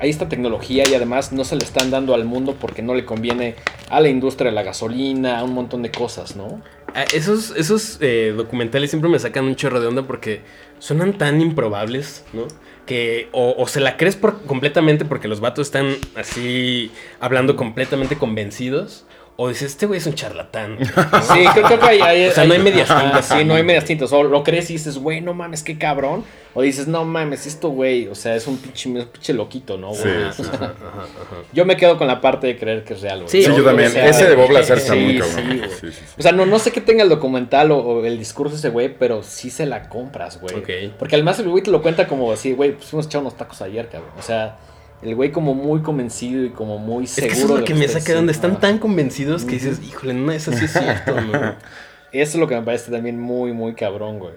Hay esta tecnología y además no se le están dando al mundo porque no le conviene a la industria de la gasolina, a un montón de cosas, ¿no? Ah, Esos, esos eh, documentales siempre me sacan un chorro de onda porque suenan tan improbables, ¿no? Que o, se la crees por, completamente porque los vatos están así hablando completamente convencidos. O dices, este güey es un charlatán. Sí, creo, creo que hay, hay- O sea, no hay medias tintas. Sí, no hay medias tintas. O lo crees y dices, güey, no mames, qué cabrón. O dices, no mames, esto, güey, o sea, es un pinche, un pinche loquito, ¿no? güey? Sí, Ajá, sí, sí. ajá, ajá, ajá. Yo me quedo con la parte de creer que es real, güey. Sí, yo o también. sea, Ese de Bob Lazar está sí, muy cabrón. güey. Sí, sí, sí. O sea, no, no sé qué tenga el documental o, o el discurso ese güey, pero sí se la compras, güey. Ok. Porque además el güey te lo cuenta como así, güey, pues fuimos a echar unos tacos ayer, cabrón. O sea, el güey como muy convencido y como muy Es seguro. que eso es lo de que me saca de donde están tan convencidos que dices, híjole, no, eso sí es cierto, ¿no? Eso es lo que me parece también muy, muy cabrón, güey.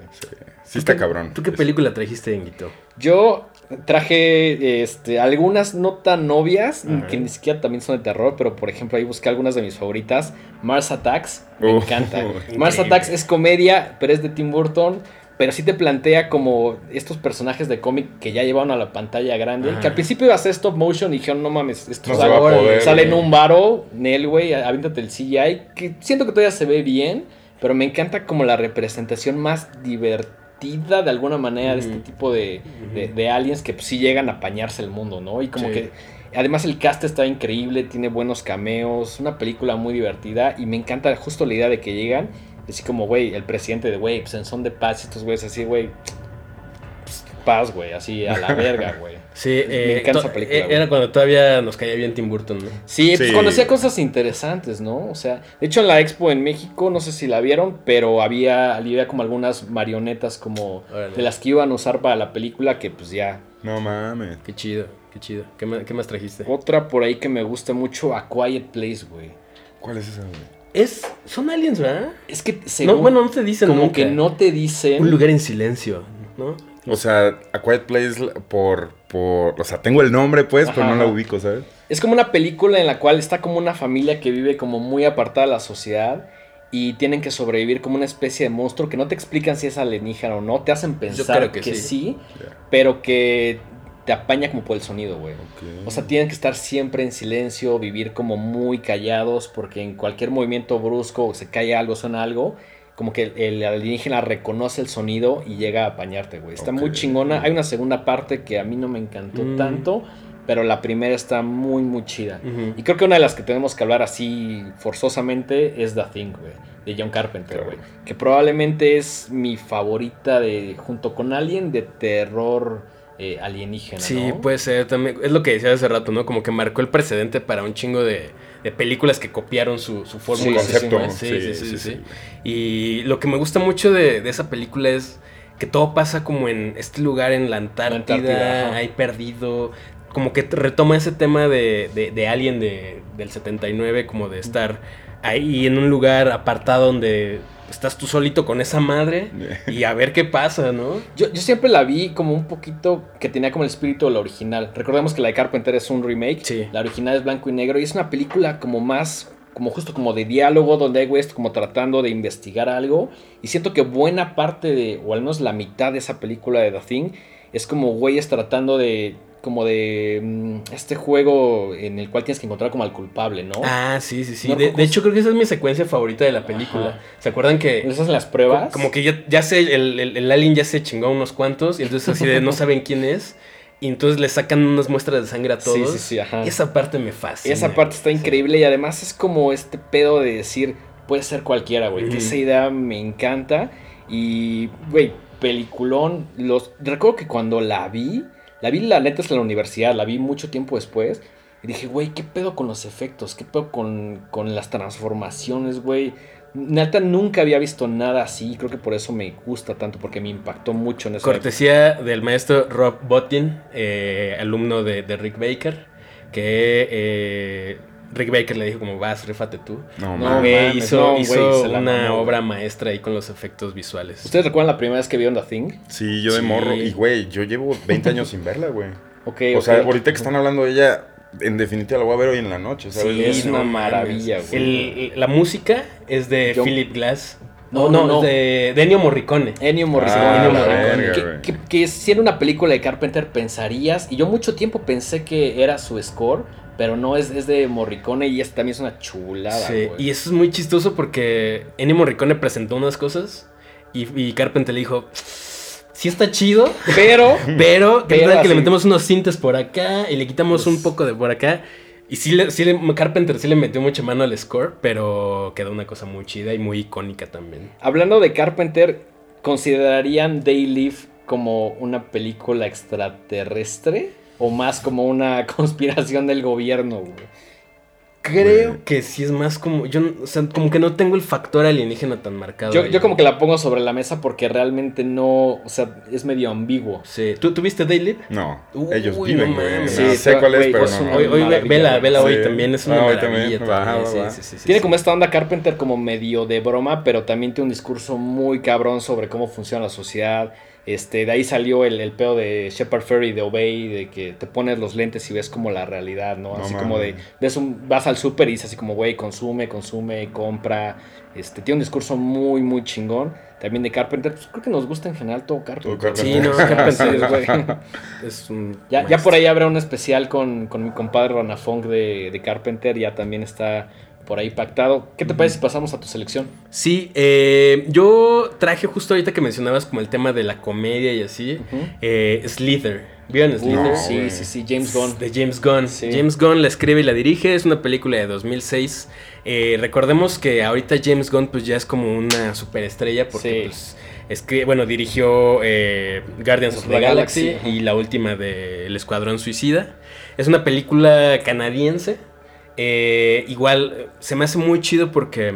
Sí está cabrón. ¿Tú qué película trajiste, Enguito? Yo traje este, algunas no tan novias, Ajá. que ni siquiera también son de terror, pero por ejemplo ahí busqué algunas de mis favoritas. Mars Attacks, me Oh, encanta. Mars Attacks es comedia, pero es de Tim Burton. Pero sí te plantea como estos personajes de cómic que ya llevaron a la pantalla grande. Ajá. Que al principio iba a ser stop motion y dijeron, no mames, esto No sale, poder, sale en un varo, Nel, güey, aviéntate el CGI. Que siento que todavía se ve bien, pero me encanta como la representación más divertida de alguna manera de este tipo de, de- aliens que pues, sí llegan a apañarse el mundo, ¿no? Y como Sí. que además el cast está increíble, tiene buenos cameos, una película muy divertida y me encanta justo la idea de que llegan, así como, güey, el presidente de, güey, pues en son de paz, estos güeyes así, güey, pues, paz, güey, así a la verga, güey. Sí, Me eh, encanta esa película, eh. Era cuando todavía nos caía bien Tim Burton, ¿no? Sí, pues Sí. cuando hacía cosas interesantes, ¿no? O sea, de hecho en la expo en México, no sé si la vieron, pero había, había como algunas marionetas como Órale. de las que iban a usar para la película que pues ya No mames. Qué chido, qué chido. ¿Qué más, qué más trajiste? Otra por ahí que me gusta mucho, A Quiet Place, güey. ¿Cuál es esa, güey? Es, son aliens, ¿verdad? Es que según, No, bueno, no te dicen como nunca. que no te dicen. Un lugar en silencio, ¿no? O sea, A Quiet Place por, por... O sea, tengo el nombre, pues, pero Ajá, no la ubico, ¿sabes? Es como una película en la cual está como una familia que vive como muy apartada de la sociedad y tienen que sobrevivir como una especie de monstruo que no te explican si es alienígena o no, te hacen pensar creo que que, sí. pero que te apaña como por el sonido, güey. O sea, tienen que estar siempre en silencio, vivir como muy callados, porque en cualquier movimiento brusco se cae algo, suena algo, como que el alienígena reconoce el sonido y llega a apañarte, güey. Está muy chingona. Hay una segunda parte que a mí no me encantó Mm. tanto, pero la primera está muy, muy chida. Y creo que una de las que tenemos que hablar así forzosamente es The Thing, güey. De John Carpenter, Claro. güey. Que probablemente es mi favorita de junto con Alien de terror eh, alienígena, Sí, ¿no? puede ser también. Es lo que decía hace rato, ¿no? Como que marcó el precedente para un chingo de, de películas que copiaron su, su Su fórmula. sí, concepto. Sí, sí, sí, sí. Y lo que me gusta mucho de, de esa película es que todo pasa como en este lugar en la Antártida, Antártida, ajá. ahí perdido. Como que retoma ese tema de, de, de Alien de, del 79, como de estar ahí en un lugar apartado donde estás tú solito con esa madre y a ver qué pasa, ¿no? Yo, yo siempre la vi como un poquito que tenía como el espíritu de la original. Recordemos que la de Carpenter es un remake. Sí. La original es blanco y negro y es una película como más, como justo como de diálogo, donde hay güeyes como tratando de investigar algo. Y siento que buena parte de, o al menos la mitad de esa película de The Thing, es como güeyes tratando de, como de mm, este juego en el cual tienes que encontrar como al culpable, ¿no? Ah, sí, sí, sí. No, de, ¿cómo de se- hecho, creo que esa es mi secuencia favorita de la película. Ajá. ¿Se acuerdan que ¿Les hacen las pruebas? como que ya, ya sé, el, el, el alien ya se chingó a unos cuantos y entonces así de no saben quién es y entonces le sacan unas muestras de sangre a todos. Sí, sí, sí, ajá. Esa parte me fascina. Esa parte está increíble y además es como este pedo de decir, puede ser cualquiera, güey. Esa idea me encanta y, güey, peliculón. Los, recuerdo que cuando la vi, la vi la neta es la universidad, la vi mucho tiempo después y dije, güey, ¿qué pedo con los efectos? ¿Qué pedo con, con las transformaciones, güey? Neta, nunca había visto nada así. Creo que por eso me gusta tanto, porque me impactó mucho en esa Cortesía del maestro Rob Bottin, eh, alumno de, de Rick Baker, que eh, Rick Baker le dijo como vas, rífate tú. No, No. Güey, hizo no, hizo una mamó, obra maestra ahí con los efectos visuales. ¿Ustedes recuerdan la primera vez que vieron The Thing? Sí, yo de Sí. morro. Y, güey, yo llevo 20 años sin verla, güey. Ok, O sea, ahorita que están hablando de ella, en definitiva la voy a ver hoy en la noche, ¿sabes? Sí, es una maravilla, güey. El- la música es de Yo- Philip Glass. No, No, no, no, de, de Ennio Morricone. Ennio Morricone. Ah, Ennio la Morricone. verga, que, güey. que- que siendo una película de Carpenter pensarías, y yo mucho tiempo pensé que era su score, pero no es, es de Morricone y esta también es una chulada. Sí, y eso es muy chistoso porque Ennio Morricone presentó unas cosas y, y Carpenter le dijo, sí está chido, Pero, pero ¿qué Pero tal que le metemos unos cintes por acá y le quitamos Pues- un poco de por acá? Y sí, le, sí le- Carpenter sí le metió mucha mano al score, pero quedó una cosa muy chida y muy icónica también. hablando de Carpenter, ¿considerarían They Live como una película extraterrestre? ¿O más como una conspiración del gobierno, güey? Creo que sí es más como, yo, no- o sea, como que no tengo el factor alienígena tan marcado. Yo, ahí. yo como que la pongo sobre la mesa porque realmente no, o sea, es medio ambiguo. Sí, ¿tú tuviste Daylip? No, Uy, ellos viven, güey. No Sí, sé cuál es, pero es no. Hoy, vela, vela hoy también, es una Ah, hoy maravilla también. Va, también, va, sí, va. sí, sí, sí, Tiene sí. como esta onda Carpenter como medio de broma, pero también tiene un discurso muy cabrón sobre cómo funciona la sociedad. Este, de ahí salió el, el pedo de Shepard Ferry de Obey, de que te pones los lentes y ves como la realidad, ¿no? No Así como de, ves un, vas al súper y dices así como, güey, consume, consume, compra. Este, tiene un discurso muy, muy chingón. También de Carpenter, pues creo que nos gusta en general todo Carpenter. Todo Sí, no, Carpenter güey. es un Ya, ya por ahí habrá un especial con, con mi compadre Ronafong de, de Carpenter, ya también está por ahí pactado. ¿Qué te parece si pasamos a tu selección? Sí, eh, yo traje justo ahorita que mencionabas como el tema de la comedia y así, eh, Slither. ¿Vieron Slither? Sí, sí, sí, James Gunn. De James Gunn. Sí. James Gunn la escribe y la dirige. Es una película de 2006. Eh, recordemos que ahorita James Gunn pues ya es como una superestrella porque Sí. pues escri- bueno, dirigió eh, Guardians of the La Galaxy, y la última de El Escuadrón Suicida. Es una película canadiense. Eh, igual se me hace muy chido porque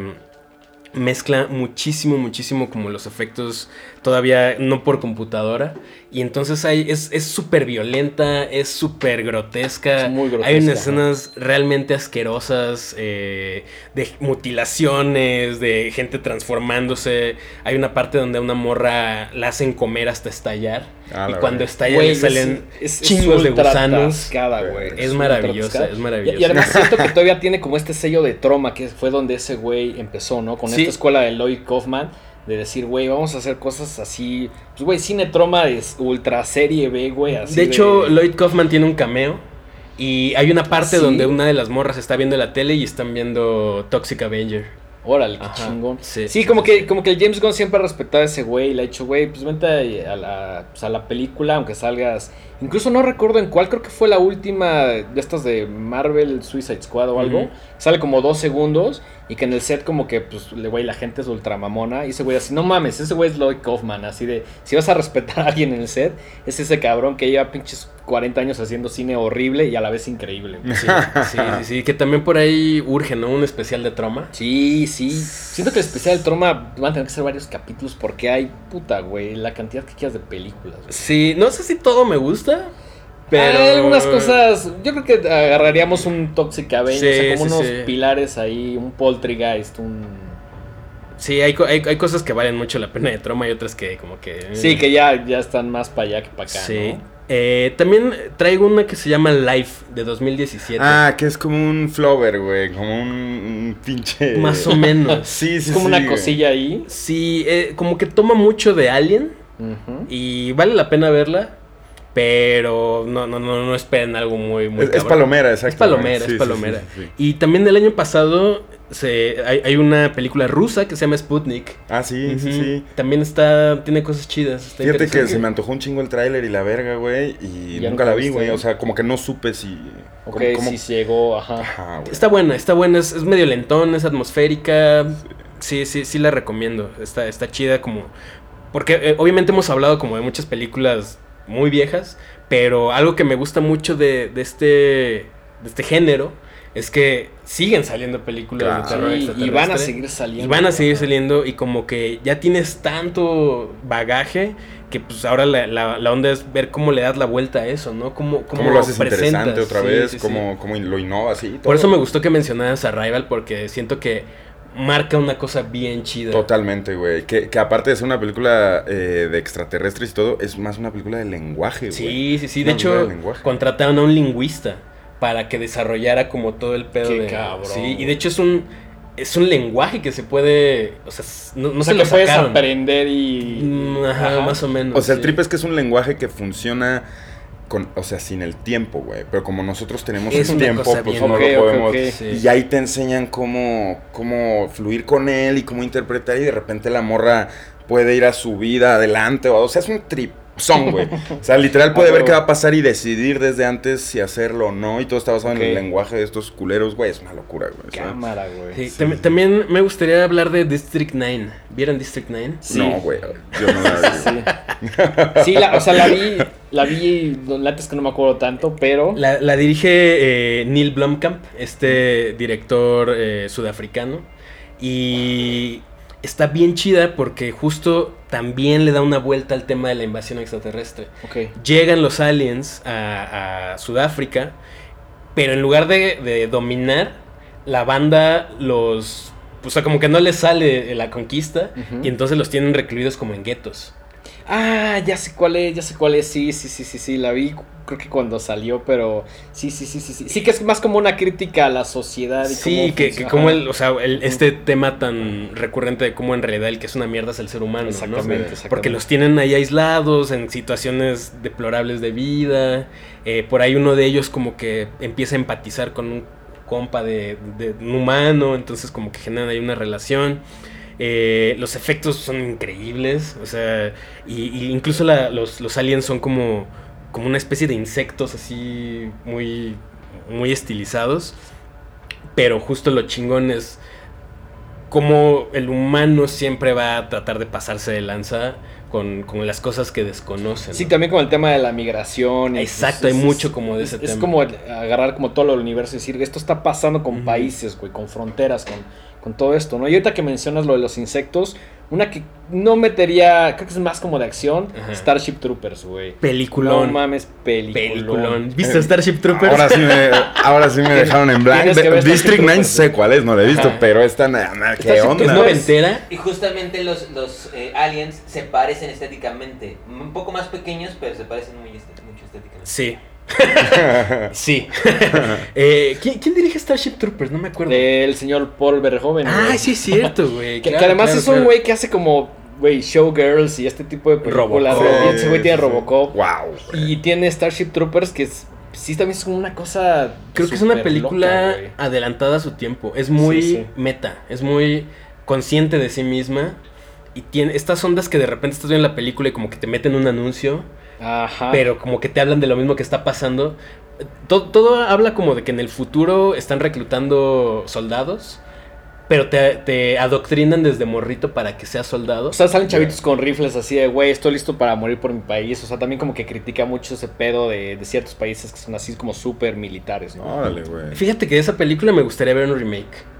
mezcla muchísimo, muchísimo como los efectos todavía no por computadora. Y entonces hay, es es súper violenta, es súper grotesca. Es muy grotesca, Hay unas escenas realmente asquerosas eh, de mutilaciones, de gente transformándose. Hay una parte donde a una morra la hacen comer hasta estallar. Ah, y cuando verga. estalla Güey, le es- salen es- es chingos de gusanos. Es maravillosa, es Y, maravillosa. y además siento que todavía tiene como este sello de troma, que fue donde ese güey empezó, ¿no? Con Sí. esta escuela de Lloyd Kaufman, de decir, güey, vamos a hacer cosas así. Pues, güey, cine troma es ultra serie B, güey. Así de hecho, Lloyd Kaufman tiene un cameo. Y hay una parte ¿Sí? donde una de las morras está viendo la tele y están viendo Toxic Avenger. Órale, qué chingón. sí, Sí, sí, como que, como que el James Gunn siempre ha respetado a ese güey le ha dicho, güey, pues vente a la, pues, a la película, aunque salgas. Incluso no recuerdo en cuál, creo que fue la última de estas de Marvel Suicide Squad o algo. Sale como dos segundos y que en el set, como que, pues, le güey, la gente es ultramamona. Y ese güey así, no mames, ese güey es Lloyd Kaufman. Así de, si vas a respetar a alguien en el set, es ese cabrón que lleva pinches 40 años haciendo cine horrible y a la vez increíble. Sí, sí, sí, sí, que también por ahí urge, ¿no? Un especial de troma. Sí, sí. Siento que el especial del Troma van a tener que ser varios capítulos porque hay, puta, güey, la cantidad que quieras de películas. güey. Sí, no sé si todo me gusta, pero... Hay algunas cosas, yo creo que agarraríamos un Toxic Avenger, Sí, o sea, como sí, unos sí. pilares ahí, un Poltergeist, un... Sí, hay, hay, hay cosas que valen mucho la pena de troma y otras que como que... eh, Sí, que ya, ya están más para allá que para acá, Sí. ¿no? Eh, también traigo una que se llama Life de 2017. Ah, que es como un flower, güey. Como un, un pinche. Más o menos. Sí, sí, Es como sí, una güey. cosilla ahí. Sí, eh, como que toma mucho de Alien y vale la pena verla, pero no, no, no, no esperen algo muy, muy Es, palomera, exacto. Es palomera, es palomera. sí, sí, sí. Y también del año pasado se, hay, hay una película rusa que se llama Sputnik. Ah, sí, sí, sí. También está, tiene cosas chidas. está Fíjate que se me antojó un chingo el tráiler y la verga, güey. Y Ya nunca la vi, güey. O sea, como que no supe si. Ok, cómo- cómo- sí llegó, ajá. Está buena, está buena, es, es medio lentón, es atmosférica. Sí, sí, sí la recomiendo. Está, está chida como. Porque eh, obviamente hemos hablado como de muchas películas muy viejas. Pero algo que me gusta mucho de, de este. de este género. Es que siguen saliendo películas Claro. de terror Sí, y van a seguir saliendo. Y van a seguir saliendo y como que ya tienes tanto bagaje que pues ahora la, la- la onda es ver cómo le das la vuelta a eso, ¿no? Cómo, cómo, ¿Cómo lo haces presentas. interesante otra Sí, vez? sí, sí. ¿Cómo, cómo lo innovas? Sí, Por eso me gustó que mencionaras Arrival porque siento que marca una cosa bien chida. Totalmente, güey. Que, que aparte de ser una película eh, de extraterrestres y todo, es más una película de lenguaje, güey. Sí, sí, sí. Una De hecho, de contrataron a un lingüista para que desarrollara como todo el pedo Qué de... cabrón. Sí, y de hecho es un... Es un lenguaje que se puede... O sea, no, no o sea, se lo puedes sacaron. aprender y... Mm, Ajá, Ajá. más o menos. O sea, el sí. trip es que es un lenguaje que funciona con, o sea, sin el tiempo, güey. Pero como nosotros tenemos Es el tiempo, pues no lo podemos. Y ahí te enseñan cómo, cómo fluir con él y cómo interpretar. Y de repente la morra puede ir a su vida adelante. O, o sea, es un trip. Son, güey. O sea, literal puede ver qué va a pasar y decidir desde antes si hacerlo o no. Y todo está basado en el lenguaje de estos culeros, güey. Es una locura, güey. Cámara, güey. Sí, tam- También me gustaría hablar de District 9. ¿Vieron District 9? Sí. No, güey. Yo no la vi. Sí. Sí, la, o sea, la vi, la vi, la neta es que no me acuerdo tanto, pero... La, la dirige eh, Neil Blomkamp, este director eh, sudafricano. Y está bien chida porque justo también le da una vuelta al tema de la invasión extraterrestre. Llegan los aliens a, a Sudáfrica, pero en lugar de, de dominar, la banda los... O sea, como que no les sale la conquista y entonces los tienen recluidos como en guetos. Ah, ya sé cuál es, ya sé cuál es, sí, sí, sí, sí, sí, la vi creo que cuando salió, pero sí, sí, sí, sí, sí, sí que es más como una crítica a la sociedad y Sí, cómo que, que como el, o sea, el- este tema tan recurrente de cómo en realidad el que es una mierda es el ser humano, ¿no? Exactamente, exactamente. Porque los tienen ahí aislados, en situaciones deplorables de vida. eh, por ahí uno de ellos como que empieza a empatizar con un compa de, de un humano, entonces como que generan ahí una relación. Eh, los efectos son increíbles, o sea, y, y incluso la- los, los aliens son como, como una especie de insectos así muy, muy estilizados. Pero justo lo chingón es como el humano siempre va a tratar de pasarse de lanza con, con las cosas que desconocen. Sí, ¿no? también con el tema de la migración. Exacto, pues, hay mucho como de ese es, tema. Es como agarrar como todo el universo y decir, esto está pasando con países, güey, con fronteras, con, con todo esto, ¿no? Y ahorita que mencionas lo de los insectos, una que no metería, creo que es más como de acción, Ajá. Starship Troopers, güey. Peliculón. No mames, peliculón. Peliculón. ¿Viste Starship Troopers? Ahora sí me, ahora sí me dejaron en blanco. District Starship 9 Troopers. sé cuál es, no la he visto, Ajá. pero esta ¿qué Starship onda? Es noventera. Y justamente los, los eh, aliens se parecen estéticamente. Un poco más pequeños, pero se parecen muy esté- mucho estéticamente. Sí. sí. Eh, ¿quién, quién dirige Starship Troopers? No me acuerdo. Del señor Paul Verhoeven. Ah, sí es cierto, güey. Que, además claro, es un claro. güey que hace como, güey, showgirls y este tipo de películas. Ese güey tiene Robocop. Wow. Y tiene Starship Troopers, que es, sí también es como una cosa. Creo que es una película loca, adelantada a su tiempo. Es muy Sí, sí. meta, es muy consciente de sí misma. Y tiene estas ondas que de repente estás viendo la película y como que te meten un anuncio, Ajá. pero como que te hablan de lo mismo que está pasando. Todo, todo habla como de que en el futuro están reclutando soldados, pero te, te adoctrinan desde morrito para que seas soldado. O sea, salen chavitos con rifles así de, güey, estoy listo para morir por mi país. O sea, también como que critica mucho ese pedo de, de ciertos países que son así como súper militares, ¿no? Órale, güey. Fíjate que de esa película me gustaría ver un remake.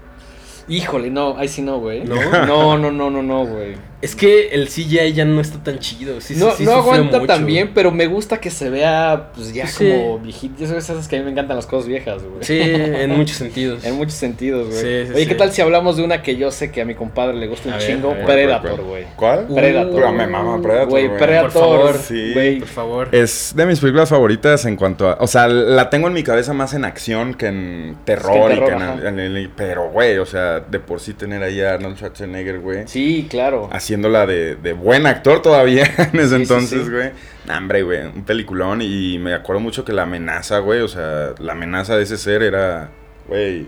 Híjole, no, ahí sí no, güey. ¿No? No, no, no, no, no, güey. Es que el CGI ya no está tan chido. Sí, no sí, sí no aguanta mucho. tan bien, pero me gusta que se vea, pues ya Sí. como viejito. Ya sabes esas que a mí me encantan las cosas viejas, güey. Sí, en muchos sentidos. En muchos sentidos, güey. Sí, sí, Oye, sí. ¿qué tal si hablamos de una que yo sé que a mi compadre le gusta un ver, chingo? ver. Predator, güey. ¿Cuál? Predator. Pero me mama Predator, Güey. Predator. Por favor, sí. güey. Por favor. Es de mis películas favoritas en cuanto a. O sea, la tengo en mi cabeza más en acción que en terror. Es que en y que en- terror, en el- pero, güey, o sea, de por sí tener ahí a Arnold Schwarzenegger, güey. Sí, claro. Haciéndola de, de buen actor todavía en ese Sí, entonces, sí. güey. Nah, hombre, güey, un peliculón. Y me acuerdo mucho que la amenaza, güey, o sea, la amenaza de ese ser era, güey,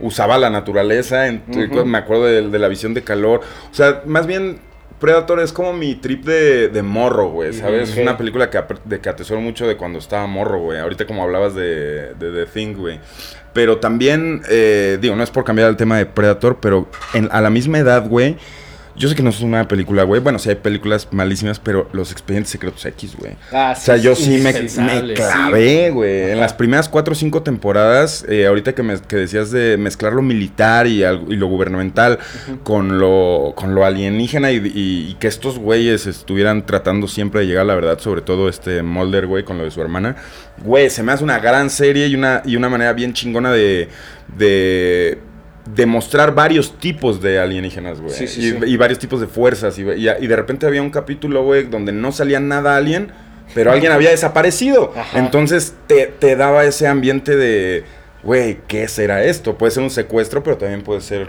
usaba la naturaleza. en-. Me acuerdo de, de la visión de calor. O sea, más bien, Predator es como mi trip de, de morro, güey, ¿sabes? Es una película que, de que atesoro mucho de cuando estaba morro, güey. Ahorita como hablabas de, de The Thing, güey. Pero también, eh, digo, no es por cambiar el tema de Predator, pero en- a la misma edad, güey. Yo sé que no es una película, güey. Bueno, sí hay películas malísimas, pero Los Expedientes Secretos X, güey. Ah, O sea, yo sí me, me sí. clavé, güey. En las primeras cuatro o cinco temporadas, eh, ahorita que, me, que decías de mezclar lo militar y, algo- y lo gubernamental con, lo, con lo alienígena y, y- y que estos güeyes estuvieran tratando siempre de llegar a la verdad, sobre todo este Mulder, güey, con lo de su hermana. Güey, se me hace una gran serie y una, y una manera bien chingona de... de demostrar varios tipos de alienígenas, güey. Sí, sí, y, sí. y varios tipos de fuerzas. Y, y- y de repente había un capítulo, güey, donde no salía nada alien, pero alguien había desaparecido. Ajá. Entonces te, te daba ese ambiente de, güey, ¿qué será esto? Puede ser un secuestro, pero también puede ser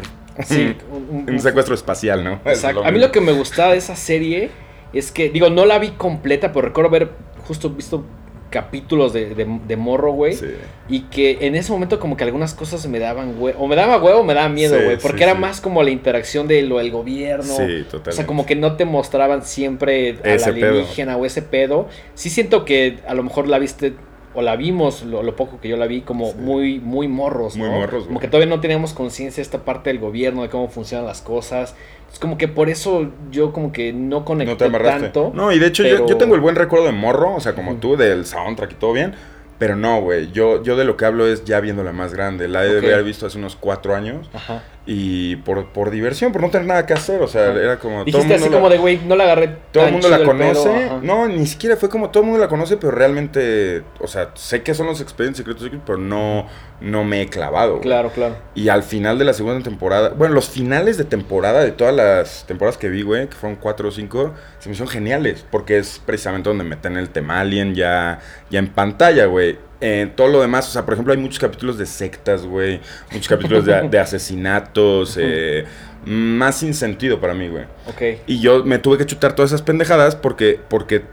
un- un- un secuestro espacial, ¿no? Exacto. A mí lo que me gustaba de esa serie es que, digo, no la vi completa, pero recuerdo haber justo visto capítulos de, de, de morro, güey. Sí. Y que en ese momento como que algunas cosas me daban huevo. O me daba huevo o me daba miedo, Sí, güey. porque sí, era más como la interacción de lo del gobierno. Sí, O totalmente. sea, como que no te mostraban siempre Ese pedo. alienígena o ese pedo. Sí siento que a lo mejor la viste o la vimos, lo, lo poco que yo la vi, como Sí. muy, muy morros, Muy ¿no? morros, Como que todavía no teníamos conciencia de esta parte del gobierno, de cómo funcionan las cosas. Es como que por eso yo como que no conecté No te amarraste. tanto. No, y de hecho yo, pero- yo tengo el buen recuerdo de morro, o sea, como tú, del soundtrack y todo bien. Pero no, güey, yo, yo de lo que hablo es ya viéndola más grande. La he de haber visto hace unos cuatro años. Ajá. Y por, por diversión, por no tener nada que hacer. O sea, era como... Dijiste así mundo como la- de, güey, no la agarré Todo el mundo la chido el pedo", conoce. no, ni siquiera fue como todo el mundo la conoce, pero realmente, o sea, sé que son los expedientes secretos, pero no, no me he clavado. Claro, claro. Y al final de la segunda temporada, bueno, los finales de temporada de todas las temporadas que vi, güey, que fueron cuatro o cinco, se me hicieron geniales, porque es precisamente donde meten el tema alien ya, ya en pantalla, güey. Eh, todo lo demás, o sea, por ejemplo, hay muchos capítulos de sectas, güey, muchos capítulos de, de asesinatos, eh, más sin sentido para mí, güey. Ok. Y yo me tuve que chutar todas esas pendejadas porque, porque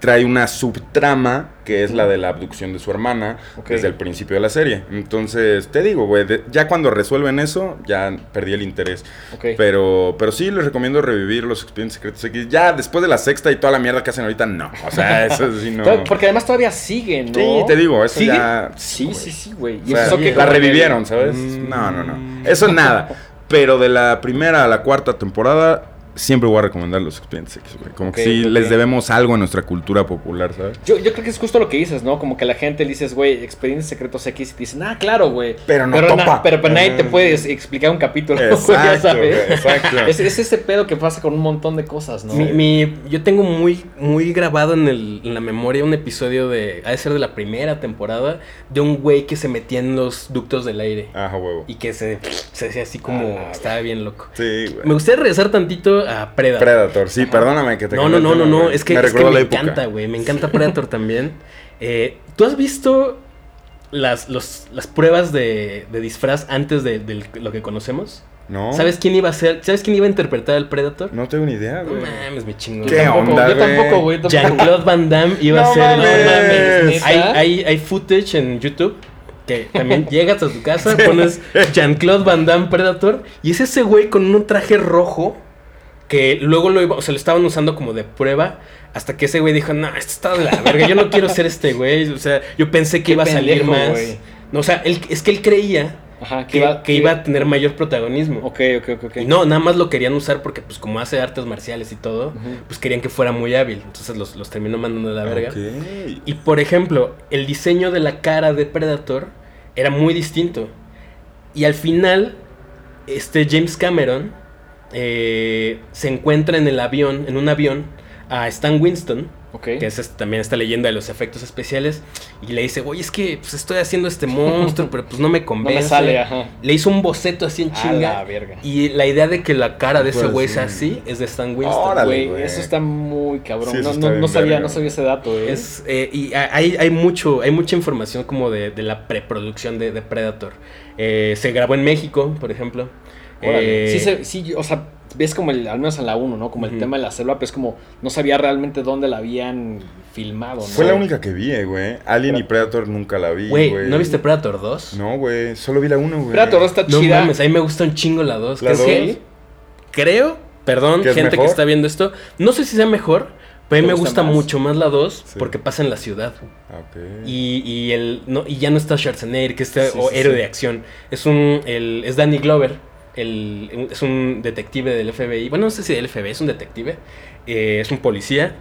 trae una subtrama que es la de la abducción de su hermana desde el principio de la serie. Entonces, te digo, güey, ya cuando resuelven eso, ya perdí el interés. Pero, pero sí les recomiendo revivir los expedientes secretos X. Ya después de la sexta y toda la mierda que hacen ahorita, no. O sea, eso sí no. Porque además todavía siguen, ¿no? Sí, te digo, eso ¿Sigue? ya. Sí, sí, sí, güey. O Y sea, que la revivieron, ¿sabes? Mm. No, no, no. Eso nada. Pero de la primera a la cuarta temporada, siempre voy a recomendar los expedientes X, güey. Como que sí ok. les debemos algo a nuestra cultura popular, ¿sabes? Yo, yo creo que es justo lo que dices, ¿no? Como que la gente le dices, güey, expedientes secretos X y te dicen, ah, claro, güey. Pero no pero, topa. na- pero, pero nadie te Ajá. puede explicar un capítulo, Exacto, ya sabes. exacto. Es, es ese pedo que pasa con un montón de cosas, ¿no? Mi, mi- yo tengo muy, muy grabado en, el- en la memoria un episodio de, ha de ser de la primera temporada, de un güey que se metía en los ductos del aire Ajá, huevo. y que se, se hacía así como, Ah, estaba bien loco. Sí, güey. Me gustaría regresar tantito a Predator. Predator, sí, perdóname que te No, no, no, no, tema, no, es que, me es que me encanta, güey, me encanta Predator también. Eh, ¿Tú has visto las, los- las pruebas de, de disfraz antes de, de lo que conocemos? ¿No? ¿Sabes quién iba a ser? ¿Sabes quién iba a interpretar al Predator? No tengo ni idea, No güey. mames, mi chingón. ¿Qué Tampoco, onda, Yo güey? tampoco, güey. Jean-Claude Van Damme iba No a ser el- mames. No mames. Hay, hay, hay footage en YouTube que también llegas a tu casa, pones Jean-Claude Van Damme Predator y es ese güey con un traje rojo que luego lo, iba, o sea, lo estaban usando como de prueba hasta que ese güey dijo, no, esto está de la verga, yo no quiero ser este güey, o sea, yo pensé que Qué iba a salir pendejo, más. güey. No, o sea, él, es que él creía Ajá, que, que iba a tener mayor protagonismo. Ok, ok, ok. Y no, nada más lo querían usar porque, pues, como hace artes marciales y todo, pues querían que fuera muy hábil. Entonces los, los terminó mandando a la verga. Y por ejemplo, el diseño de la cara de Predator era muy distinto. Y al final, este James Cameron eh, se encuentra en el avión, en un avión, a Stan Winston, que es este- también esta leyenda de los efectos especiales, y le dice, oye, es que pues, estoy haciendo este monstruo, pero pues no me No convence. me sale, ajá. Le hizo un boceto así en A chinga. la verga. Y la idea de que la cara de ese Pues, güey sea sí. así es de Stan Winston. Órale, Güey, eso está muy cabrón. Sí, no, está no, bien no sabía, verga, no sabía ese dato. Es, eh, y ha- hay, hay, mucho, hay mucha información como de, de la preproducción de, de Predator. Eh, se grabó en México, por ejemplo. Eh, Sí, se- sí, o sea, ves como el, al menos en la 1, ¿no? Como el tema de la selva, pero es como, no sabía realmente dónde la habían filmado, ¿no? Fue la única que vi, eh, güey. Alien y Predator nunca la vi, Güey. ¿no viste Predator 2? No, güey. Solo vi la 1, güey. Predator está No chida. mames, a mí me gusta un chingo la 2. ¿La creo, que- dos? creo, perdón, ¿Que es gente que está viendo esto, no sé si sea mejor, pero a mí ¿Te me gusta más? mucho más la 2 Sí. porque pasa en la ciudad. Ah, ok. Y, y el, no, y ya no está Schwarzenegger, que este Sí, o sí, héroe sí. de acción. Es un el, es Danny Glover, el, es un detective del FBI. Bueno, no sé si del FBI, es un detective. eh, es un policía.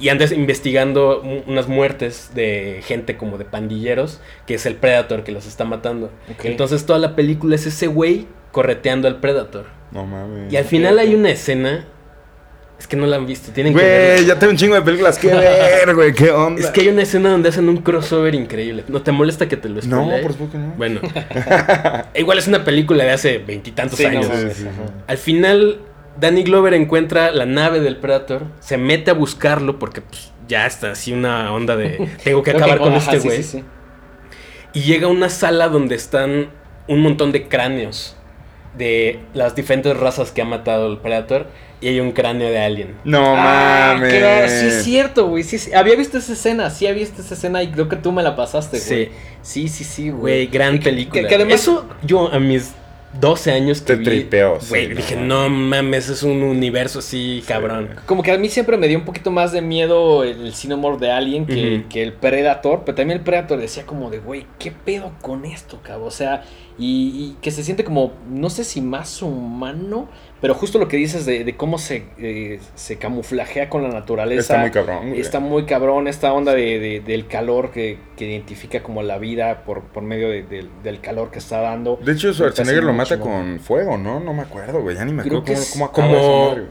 Y andas investigando un- unas muertes de gente como de pandilleros, que es el Predator que los está matando. Entonces toda la película es ese güey correteando al Predator. No mames. Y al final hay una escena... Es que no la han visto, tienen que Güey, verla. ya tengo un chingo de películas que ver, güey. ¿Qué onda? Es que hay una escena donde hacen un crossover increíble. ¿No te molesta que te lo No, spoilee? por supuesto que no. Bueno, igual es una película de hace veintitantos Sí, no años. mames, Sí, sí. Al final, Danny Glover encuentra la nave del Predator, se mete a buscarlo porque pues, ya está así una onda de tengo que acabar con ajá, este sí, güey. sí, sí. Y llega a una sala donde están un montón de cráneos de las diferentes razas que ha matado el Predator y hay un cráneo de alien. No Ah, mames. Sí, es cierto, güey. Sí, sí. Había visto esa escena, sí había visto esa escena y creo que tú me la pasaste, güey. Sí. Sí, sí, sí, Güey, güey. gran Que- película. que además- Eso yo a mis 12 años que Te vi, tripeó, sí, Güey, dije, no mames, es un universo así, cabrón. Como que a mí siempre me dio un poquito más de miedo el, el Cinemore de Alien que, que el Predator, pero también el Predator decía como de, güey, ¿qué pedo con esto, cabrón? O sea, y, y que se siente como, no sé si más humano, pero justo lo que dices de, de cómo se, eh, se camuflajea con la naturaleza. Está muy cabrón, güey. Está muy cabrón esta onda de, de- del calor que, que identifica como la vida por, por medio de- del- del calor que está dando. De hecho, Schwarzenegger lo mata con fuego, ¿no? No me acuerdo, güey. Ya ni me acuerdo cómo, es cómo acaba esa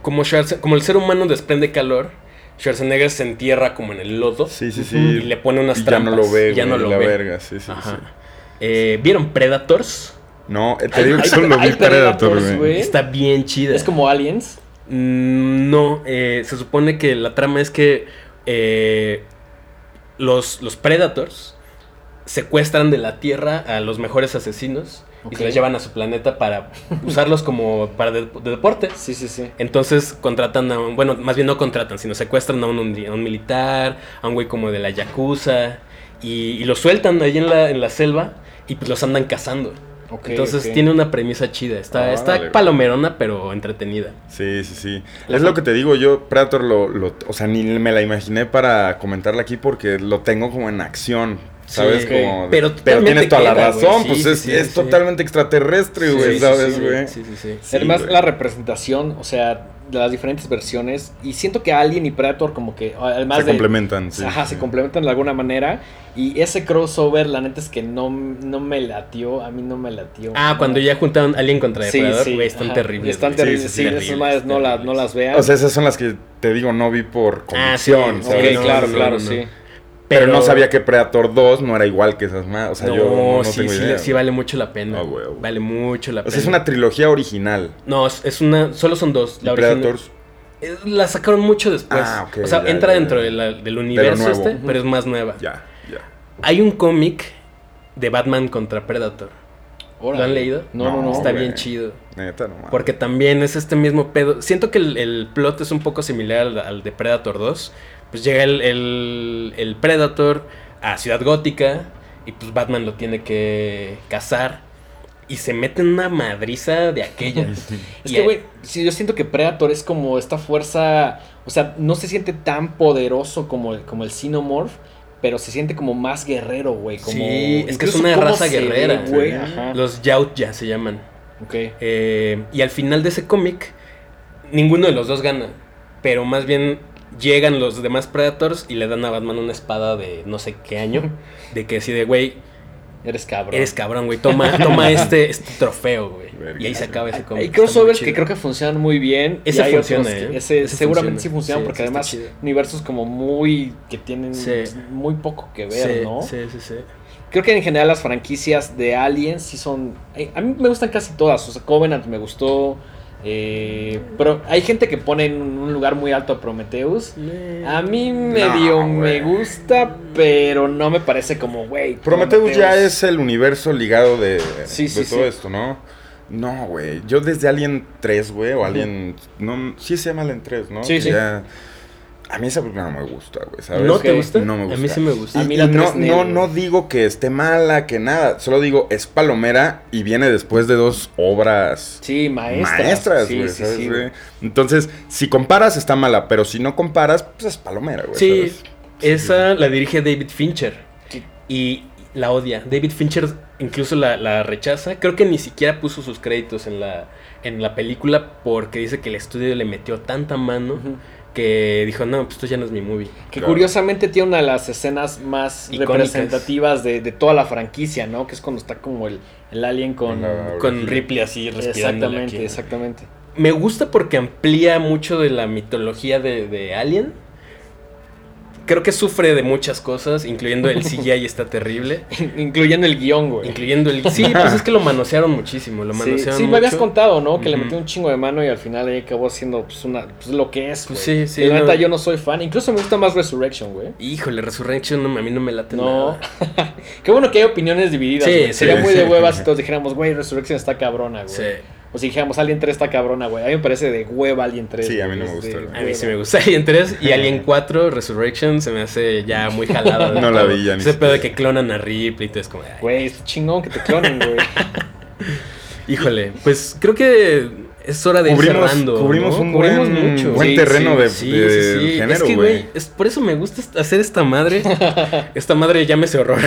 Como, como, como el ser humano desprende calor, Schwarzenegger se entierra como en el lodo Sí, sí, sí. y le pone unas Y ya trampas. no lo ve, ya no lo la ve. verga, sí, sí, sí. Eh, ¿Vieron Predators? No, eh, te Hay- digo que solo vi Predator, Predators, güey. Está bien chida. Es como Aliens. Mm, No, eh, se supone que la trama es que eh, los, los Predators secuestran de la Tierra a los mejores asesinos y se los llevan a su planeta para usarlos como para de, de deporte. Sí, sí, sí. Entonces contratan a un, bueno, más bien no contratan, sino secuestran a un, a un militar, a un güey como de la Yakuza y, y los sueltan ahí en la, en la selva y pues los andan cazando. Entonces tiene una premisa chida, está, está palomerona pero entretenida. Sí, sí, sí. La es lo que te digo, yo Predator lo, lo, o sea, ni me la imaginé para comentarla aquí porque lo tengo como en acción, ¿sabes? Sí, como de- pero pero tienes toda la queda, razón, Sí, pues sí, es, sí, es sí. totalmente extraterrestre, güey, Sí, sí, ¿sabes, güey? Sí, sí, sí. Sí, Además, la representación, o sea, de las diferentes versiones. Y siento que Alien y Predator, como que, además Se de. complementan, sí. Ajá, sí. se complementan de alguna manera. Y ese crossover, la neta es que no, no me latió. A mí no me latió. Ah, cuando ya juntaron Alien contra Sí, Depredador, sí, güey, están ajá, terribles. Están terribles, sí, terribles, esas madres no, la- no las vean. O sea, esas son las que te digo, no vi por Ah, sí, convicción, claro, no, claro, no, sí. Pero, no sabía que Predator 2 no era igual que esas más. O sea, no, yo no, no sí, tengo sí, idea. sí vale mucho la pena. Vale mucho la O pena. sea, es una trilogía original. No, es, es una. Solo son dos. La Predators. Eh, La sacaron mucho después. Ah, ok, o sea, ya, entra ya, dentro ya. de la- del universo este, pero es más nueva. Ya, ya. Hay un cómic de Batman contra Predator. ¿Lo han leído? No, no, no. Está bien chido. Neta, no mames. Porque también es este mismo pedo. Siento que el, el plot es un poco similar al, al de Predator 2. Pues llega el, el- el Predator a Ciudad Gótica y pues Batman lo tiene que cazar. Y se mete en una madriza de aquellas. Es Y que, ahí- güey, sí, yo siento que Predator es como esta fuerza. O sea, no se siente tan poderoso como el, como el Xenomorph, pero se siente como más guerrero, güey. Como, Sí, es que es una raza ve, guerrera. Ajá. Los Yautja se llaman. Ok. Eh, y al final de ese cómic, ninguno de los dos gana. Pero más bien llegan los demás Predators y le dan a Batman una espada de no sé qué año. De que así de, güey, Eres cabrón. eres cabrón, güey. Toma, toma este, este trofeo, güey. Y ahí se acaba ese cómic. Hay crossovers que creo que funcionan muy bien. Ese funciona, ¿eh? Ese, Ese seguramente funciona. sí funciona Sí, porque además chido. universos como muy que tienen Sí. muy poco que ver, Sí, ¿no? sí, sí, sí. Creo que en general las franquicias de Aliens sí son. eh, A mí me gustan casi todas. O sea, Covenant me gustó. Eh, pero hay gente que pone en un lugar muy alto a Prometheus. A mí medio No, me gusta, pero no me parece como, güey. Prometheus ya es el universo ligado de, Sí, de sí, todo sí. esto, ¿no? No, güey. Yo desde Alien 3, güey, o Alien... No, sí se llama Alien 3, ¿no? Sí, Que sí. ya- A mí esa película no me gusta, güey, ¿sabes? ¿No te gusta? No me gusta. A mí sí me gusta. A mí la y no, 3 no, no digo que esté mala, que nada. Solo digo, es palomera y viene después de dos obras Sí, maestras. maestras, Sí, güey, sí, ¿sabes, sí, güey? Entonces, si comparas, está mala, pero si no comparas, pues es palomera, güey. Sí, ¿sabes? esa la dirige David Fincher. Y la odia. David Fincher incluso la, la rechaza. Creo que ni siquiera puso sus créditos en la, en la película porque dice que el estudio le metió tanta mano Ujú. Que dijo, no, pues esto ya no es mi movie. Que Claro. curiosamente tiene una de las escenas más Icónicas. representativas de, de toda la franquicia, ¿no? Que es cuando está como el, el alien con... Con Ripley así respirando. Exactamente, exactamente. Me gusta porque amplía mucho de la mitología de, de Alien. Creo que sufre de muchas cosas, incluyendo el CGI está terrible. Incluyendo el guion, güey. Incluyendo el... Sí, pues es que lo manosearon muchísimo. Lo Sí, manosearon sí, me habías contado, ¿no? Que le metió un chingo de mano y al final ahí acabó siendo pues, una, pues, lo que es, Pues güey. sí, sí, Y la no. neta yo no soy fan. Incluso me gusta más Resurrection, güey. Híjole, Resurrection no, a mí no me late No. nada. Qué bueno que hay opiniones divididas, Sí, sí, Sería muy sí. de huevas si todos dijéramos, güey, Resurrection está cabrona, güey. Sí. O si dijéramos, Alien 3 está cabrona, güey. A mí me parece de hueva Alien 3. Sí, a mí no me de gustó, güey. A mí sí me gusta Alien 3 y Alien 4, Resurrection, se me hace ya muy jalada. de No la vi ya ni Ese pedo de que clonan a Ripley y todo es como... Güey, es chingón que te clonen, güey. Híjole, pues creo que es hora de ir Cubrimos- cerrando. cubrimos ¿no? un buen- buen terreno de- sí, de sí, sí. género, Es que, güey. es por eso me gusta hacer esta madre. esta madre llámese horror.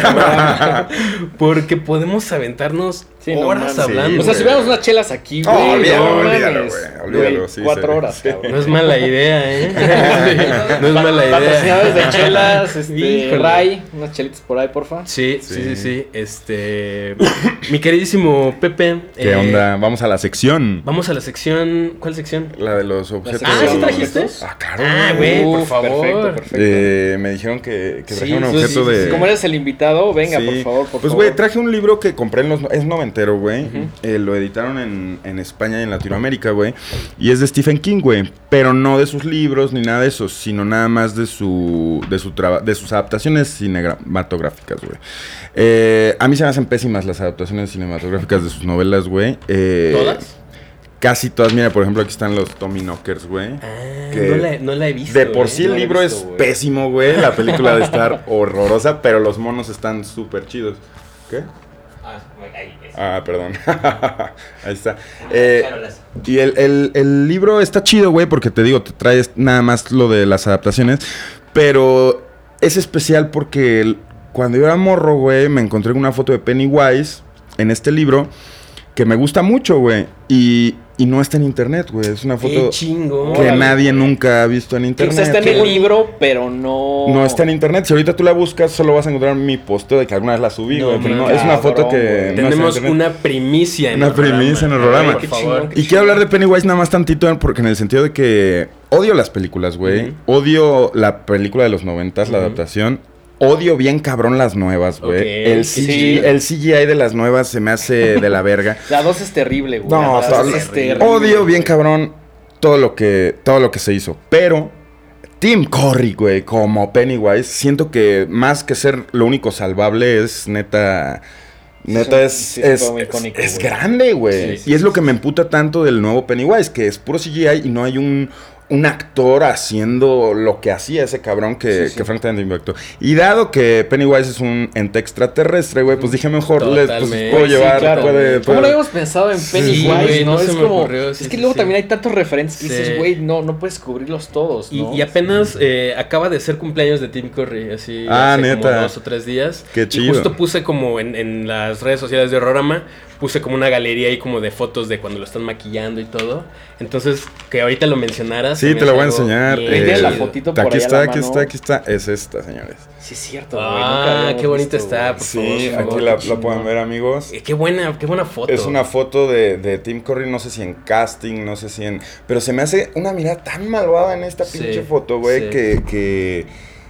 porque podemos aventarnos Sí, no horas hablando. o sea, si hubiéramos unas chelas aquí, güey. olvídalo, no olvídalo, mames. güey, olvídalo, Güey, sí, Cuatro sí. horas, Sí. cabrón. No es mala idea, ¿eh? no es mala idea. Patrocinadores de chelas, este. Ray, unas chelitas por ahí, porfa. Sí, sí, sí, Sí. sí. Este. mi queridísimo Pepe. ¿Qué eh, onda? Vamos a la sección. Vamos a la sección. ¿Cuál sección? La de los objetos. Ah, ¿sí trajiste? Ah, claro. Ah, güey, por favor. Perfecto, perfecto. Eh, me dijeron que, que Sí, trajeron un objeto sí, sí, de. sí. Como eres el invitado, venga, Sí. por favor, por pues, favor. güey, traje un libro que compré en los... Es noventero, güey. Eh, lo editaron en, en España y en Latinoamérica, güey. Y es de Stephen King, güey. Pero no de sus libros ni nada de eso, sino nada más de su de su traba- de sus adaptaciones cinematográficas, güey. Eh, a mí se me hacen pésimas las adaptaciones cinematográficas de sus novelas, güey. Eh, ¿Todas? Casi todas. Mira, por ejemplo, aquí están los Tommy Knockers, güey. Ah, que no, la, no la he visto. De por ¿eh? sí no el libro visto, es pésimo, güey. La película de estar horrorosa, pero los monos están súper chidos. ¿Qué? Ah, güey, ahí. Ah, perdón. Ahí está. Eh, Charolas. y el, el- el libro está chido, güey, porque te digo, te traes nada más lo de las adaptaciones. Pero es especial porque cuando yo era morro, güey, me encontré con una foto de Pennywise en este libro que me gusta mucho, güey. Y, y no está en internet, güey. Es una foto chingo. que nadie güey. nunca ha visto en Que, internet. o sea, está en el güey. libro, pero no. No está en internet. Si ahorita tú la buscas, solo vas a encontrar mi posteo de que alguna vez la subí, No, güey. pero no, es una foto que. no Tenemos una primicia en Una el programa. primicia en el programa. Por Qué favor. chingón. Y quiero hablar de Pennywise nada más tantito, porque en el sentido de que odio las películas, güey. Odio la película de los noventas, la adaptación. Odio bien cabrón las nuevas, güey. El, sí. CGI, el CGI de las nuevas se me hace de la verga. La 2 es terrible, güey. No, La dos es terrible. Odio bien cabrón todo lo que todo lo que se hizo, pero Tim Curry, güey, como Pennywise, siento que más que ser lo único salvable es neta. Neta es, sí, es, fue muy es- icónico, es güey. grande, güey. Sí, sí, y es sí, lo que me emputa tanto del nuevo Pennywise, que es puro CGI y no hay un, un actor haciendo lo que hacía ese cabrón que, Sí, sí. que impactó. Y dado que Pennywise es un ente extraterrestre, güey, pues dije mejor les pues, puedo Sí, llevar, claro. puede, ¿Cómo puede- habíamos pensado en Sí, Pennywise, güey, no? no es se me como. ocurrió, sí, es que sí, luego sí. también hay tantos referentes que Sí. dices, güey, no, no puedes cubrirlos todos, Y, ¿no? y apenas eh, acaba de ser cumpleaños de Tim Curry, así Ah, hace neta. como dos o tres días. Qué Y chido. justo puse como en, en las redes sociales de Rorama, puse como una galería ahí como de fotos de cuando lo están maquillando y todo. Entonces, que ahorita lo mencionaras. Sí, te lo voy a enseñar. tiene la fotito por aquí está, la aquí mano. está, aquí está. Es esta, señores. Sí, es cierto, Ah, qué bonita visto, está, por Sí, favor, aquí la, pueden ver, amigos. Eh, Qué buena, qué buena foto. Es una foto de, de Tim Curry, no sé si en casting, no sé si en... Pero se me hace una mirada tan malvada en esta Sí, pinche foto, güey, sí. que, que...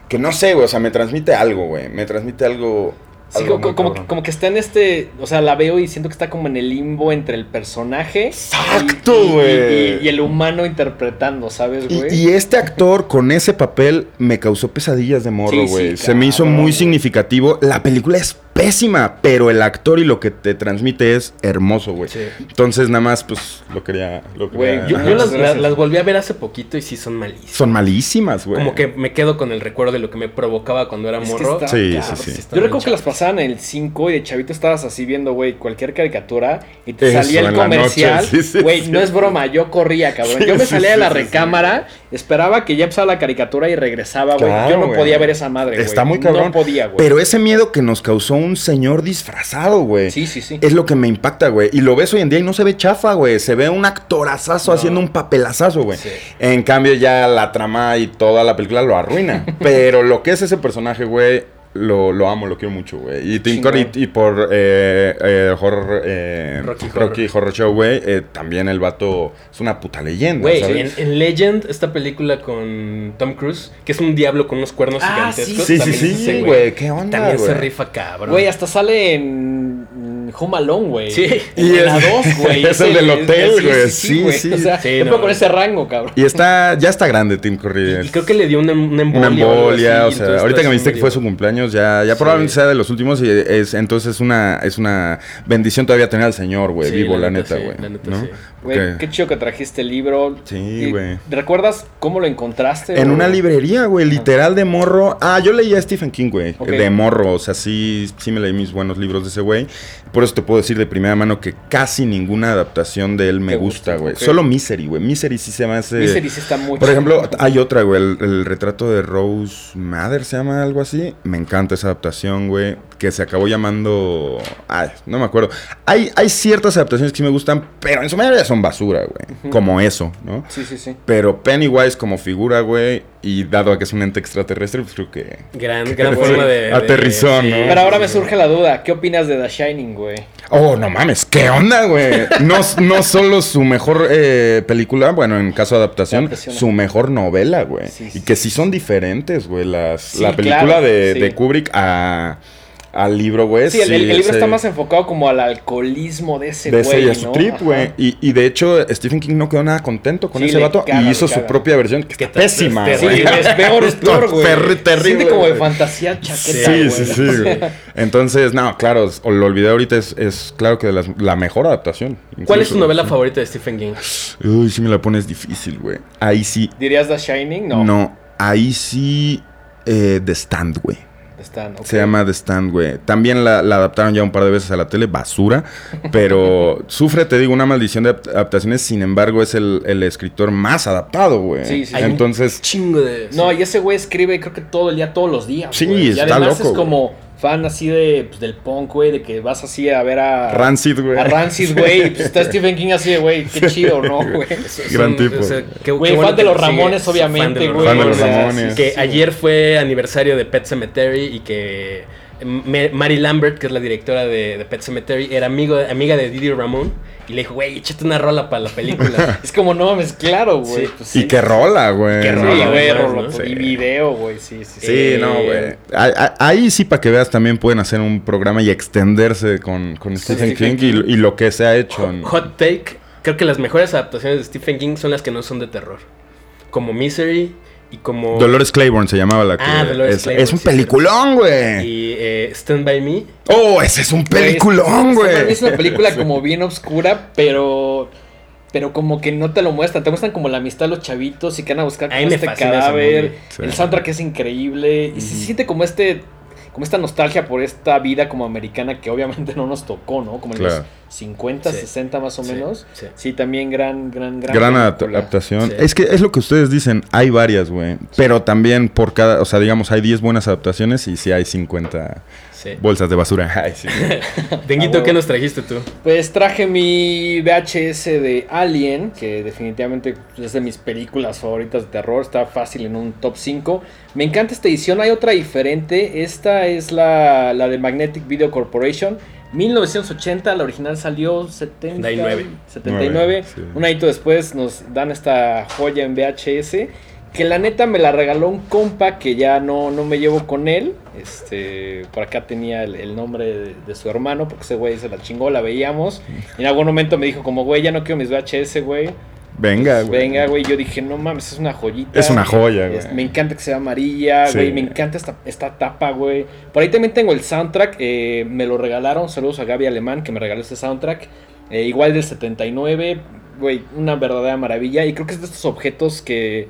Que no sé, güey, o sea, me transmite algo, güey. Me transmite algo... Sí, como, como, como que está en este, o sea, la veo y siento que está como en el limbo entre el personaje Exacto, y- y- güey. y, y el humano interpretando, ¿sabes, güey? Y, este actor con ese papel me causó pesadillas de morro, Sí, sí, güey. Se me hizo muy significativo. La película es pésima, pero el actor y lo que te transmite es hermoso, güey. Sí. Entonces, nada más, pues, lo quería... Lo Güey, Yo, las, Gracias. las- las volví a ver hace poquito y sí son malísimas. Son malísimas, güey. Como que me quedo con el recuerdo de lo que me provocaba cuando era Es morro. está Sí, sí, sí. Yo recuerdo que las pasaban en el 5 y de chavito estabas así viendo, güey, cualquier caricatura y te Eso, salía el comercial. noche, sí, sí, Güey, sí. no es broma, yo corría, cabrón. Sí, yo me sí, salía de la sí, sí. recámara, esperaba que ya empezara la caricatura y regresaba, güey. Claro, yo no güey. podía ver esa madre, güey. Está muy cabrón. No podía, güey. Pero ese miedo que nos causó un señor disfrazado, güey. Sí, sí, sí. Es lo que me impacta, güey. Y lo ves hoy en día y no se ve chafa, güey. Se ve un actorazazo No. haciendo un papelazazo, güey. Sí. En cambio, ya la trama y toda la película lo arruina. Pero lo que es ese personaje, güey, lo, lo amo, lo quiero mucho, güey. Y Tim. Curry, y por eh, eh, horror, eh, Rocky Rocky, Horror. Horror Show, güey, eh, también el vato es una puta leyenda, Güey, en, en Legend, esta película con Tom Cruise, que es un diablo con unos cuernos Ah, gigantescos. Sí, sí, sí, güey. ¿Qué onda, También se rifa cabrón. Güey, hasta sale en Home Alone, güey. Sí. En Y la es- 2, güey. es el del hotel, güey. Sí, güey. sí. O sea, Sí, no. con ese rango, cabrón. Y está, ya está grande Tim Curry. Y creo que le dio una, una embolia. Una o algo embolia, así, o sea, ahorita que me dijiste que fue su cumpleaños, ya, ya Sí. probablemente sea de los últimos y es, entonces es una, es una bendición todavía tener al señor, güey, Sí, vivo, la la neta, sí, güey. ¿no? sí. Güey, Porque qué chido que trajiste el libro. Sí, güey. ¿Recuerdas cómo lo encontraste? En o- una librería, güey, literal de morro. Ah, yo leía a Stephen King, güey, Ok. de morro, o sea, sí, sí me leí mis buenos libros de ese güey. Por eso te puedo decir de primera mano que casi ninguna adaptación de él me gusta, güey. ok. Solo Misery, güey. Misery sí se me hace... Misery sí está muy Por ejemplo, hay otra, güey, el, el retrato de Rose Mather, se llama algo así. Me encanta esa adaptación, güey, que se acabó llamando... Ay, no me acuerdo. Hay, hay ciertas adaptaciones que sí me gustan, pero en su mayoría son basura, güey. Como eso, ¿no? Sí, sí, sí. Pero Pennywise como figura, güey, y dado a que es un ente extraterrestre, pues creo que... Gran, gran forma de. de- aterrizón, ¿no? Pero ahora me surge la duda, ¿qué opinas de The Shining, güey? Oh, no mames, ¿qué onda, güey? No, no solo su mejor eh, película, bueno, en caso de adaptación, su mejor novela, güey. Sí, y que sí son diferentes, güey. Las, la película claro, de, de Kubrick a, al libro, güey. Sí, el, el- el libro ese- está más enfocado como al alcoholismo de ese de güey, ese y a su ¿no? trip, güey. Y, y de hecho, Stephen King no quedó nada contento con Sí, ese vato caga, y hizo su propia versión, que ¿Qué está pésima, Es Sí, güey. es peor, es peor, güey. Terrible, Siente como de fantasía chaqueta, Sí, sí, sí, güey. Entonces, no, claro, es- lo olvidé ahorita, es, es claro que de las- la mejor adaptación. ¿Cuál es tu novela favorita de Stephen King? Uy, sí me la pones difícil, güey. Ahí sí. ¿Dirías The Shining? No. No, ahí sí. eh, The Stand, güey. Están, ok. Se llama The Stand, güey. También la, la adaptaron ya un par de veces a la tele, basura. Pero sufre, te digo, una maldición de adap- adaptaciones. Sin embargo, es el, el escritor más adaptado, güey. Sí, sí, sí. Entonces, Chingo de. No, y ese güey escribe creo que todo el día, todos los días. Sí, güey. Y está además loco, es como fan así de, pues, del punk, güey, de que vas así a ver a... Rancid, güey. A Rancid, güey, y pues está Stephen King así de, güey, qué chido, ¿no, güey? Gran tipo. qué- Güey, qué bueno fan de los sigue- Ramones, fan obviamente, de los güey. Fan de los Ramones. Que sí, ayer fue aniversario de Pet Cemetery y que Mary Lambert, que es la directora de, de Pet Cemetery, era amigo, amiga de Didi Ramón y le dijo, güey, échate una rola para la película. Es como, no mames, claro, güey. Sí. pues, Y sí. qué rola, güey. Qué Sí, rola, güey, ¿no? Sí. Y video, güey, sí, sí, sí. Sí, Eh, no, güey. Ahí- sí, para que veas, también pueden hacer un programa y extenderse con, con Stephen King y, y lo que se ha hecho. en- Hot Take, creo que las mejores adaptaciones de Stephen King son las que no son de terror. Como Misery y como... Dolores Claiborne se llamaba la que... Ah, Dolores es, Claiborne, es un sí, peliculón, güey. Y eh, Stand By Me. Oh, ese es un peliculón, Güey, es- una película como bien oscura, pero. Pero como que no te lo muestran. Te muestran como la amistad de los chavitos y que van a buscar como este cadáver. El soundtrack es increíble. Y se siente como este. Como esta nostalgia por esta vida como americana que obviamente no nos tocó, ¿no? Como en Claro. los 50, Sí. 60 más o Sí, menos. sí. Sí, también gran, gran, gran. Gran película. adaptación. Sí. Es que es lo que ustedes dicen, hay varias, güey. Pero también por cada, o sea, digamos, hay 10 buenas adaptaciones y sí hay 50 Sí. bolsas de basura. Ay, sí. Denguito, Ah, ¿qué nos trajiste tú? Pues traje mi VHS de Alien, que definitivamente es de mis películas favoritas de terror, está fácil en un top 5. Me encanta esta edición, hay otra diferente, esta es la, la de Magnetic Video Corporation, 1980, la original salió 70, 79. 79, Sí. un añito después nos dan esta joya en VHS. Que la neta me la regaló un compa que ya no, no me llevo con él. Este, por acá tenía el, el nombre de, de su hermano, porque ese güey se la chingó, la veíamos. Y en algún momento me dijo como, güey, ya no quiero mis VHS, güey. Venga, güey. Venga, güey. Yo dije, no mames, es una joyita. Es una joya, güey. Es- me encanta que sea amarilla, Sí. güey. Me encanta esta, esta tapa, güey. Por ahí también tengo el soundtrack. eh, me lo regalaron. Saludos a Gaby Alemán que me regaló este soundtrack. eh, igual del 79. Güey, una verdadera maravilla. Y creo que es de estos objetos que,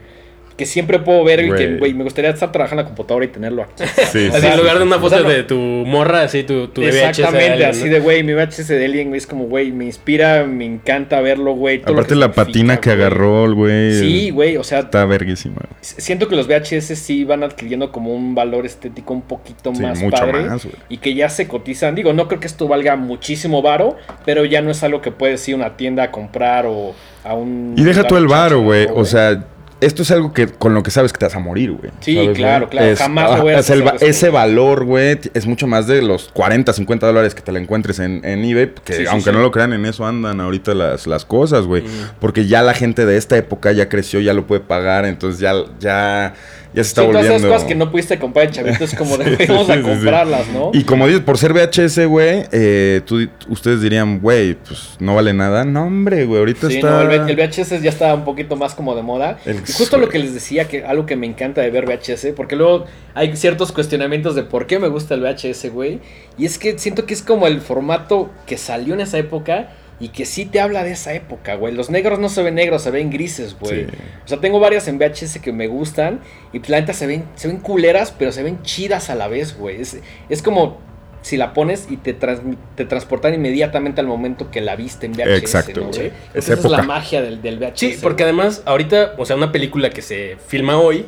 que siempre puedo ver. Y que, Güey. me gustaría estar trabajando en la computadora y tenerlo aquí. Sí, Así, sí, en lugar de una foto O sea, no- de tu morra, así, tu, tu VHS. Exactamente, así ¿no? de, güey, mi VHS de Alien, güey, es como, güey, me inspira, me encanta verlo, güey. Aparte la patina que güey. agarró el güey. Sí, güey, o sea, Está verguísima. siento que los VHS sí van adquiriendo como un valor estético un poquito Sí, más mucho padre más, güey. y que ya se cotizan. Digo, no creo que esto valga muchísimo varo, pero ya no es algo que puedes ir a una tienda a comprar o a un Y deja tú el varo, güey. ¿no, O sea, esto es algo que con lo que sabes que te vas a morir, güey. Sí, ¿Sabes, claro, güey? claro. Jamás lo voy a es el hacer va- esto, Ese valor, güey, es mucho más de los 40, 50 dólares que te la encuentres en, en eBay. Que Sí, aunque sí. no lo crean, en eso andan ahorita las, las cosas, güey. Porque ya la gente de esta época ya creció, ya lo puede pagar. Entonces ya, ya, ya se está Sí, todas volviendo. esas cosas que no pudiste comprar en chavito es como Sí, vamos sí, a comprarlas, ¿no? Y como dices, por ser VHS, güey, eh, ustedes dirían, güey, pues no vale nada. No, hombre, güey, ahorita está... no, el, VHS ya está un poquito más como de moda. El- y justo lo que les decía, que algo que me encanta de ver VHS, porque luego hay ciertos cuestionamientos de por qué me gusta el VHS, güey. Y es que siento que es como el formato que salió en esa época y que sí te habla de esa época, güey. Los negros no se ven negros, se ven grises, güey. Sí. O sea, tengo varias en VHS que me gustan y pues la neta se ven, se ven culeras, pero se ven chidas a la vez, güey. Es, es como si la pones y te, te transportan inmediatamente al momento que la viste en VHS, Exacto, ¿no, güey. güey? Esa Esa es la magia del, del VHS. Sí, porque güey. además, ahorita, o sea, una película que se filma hoy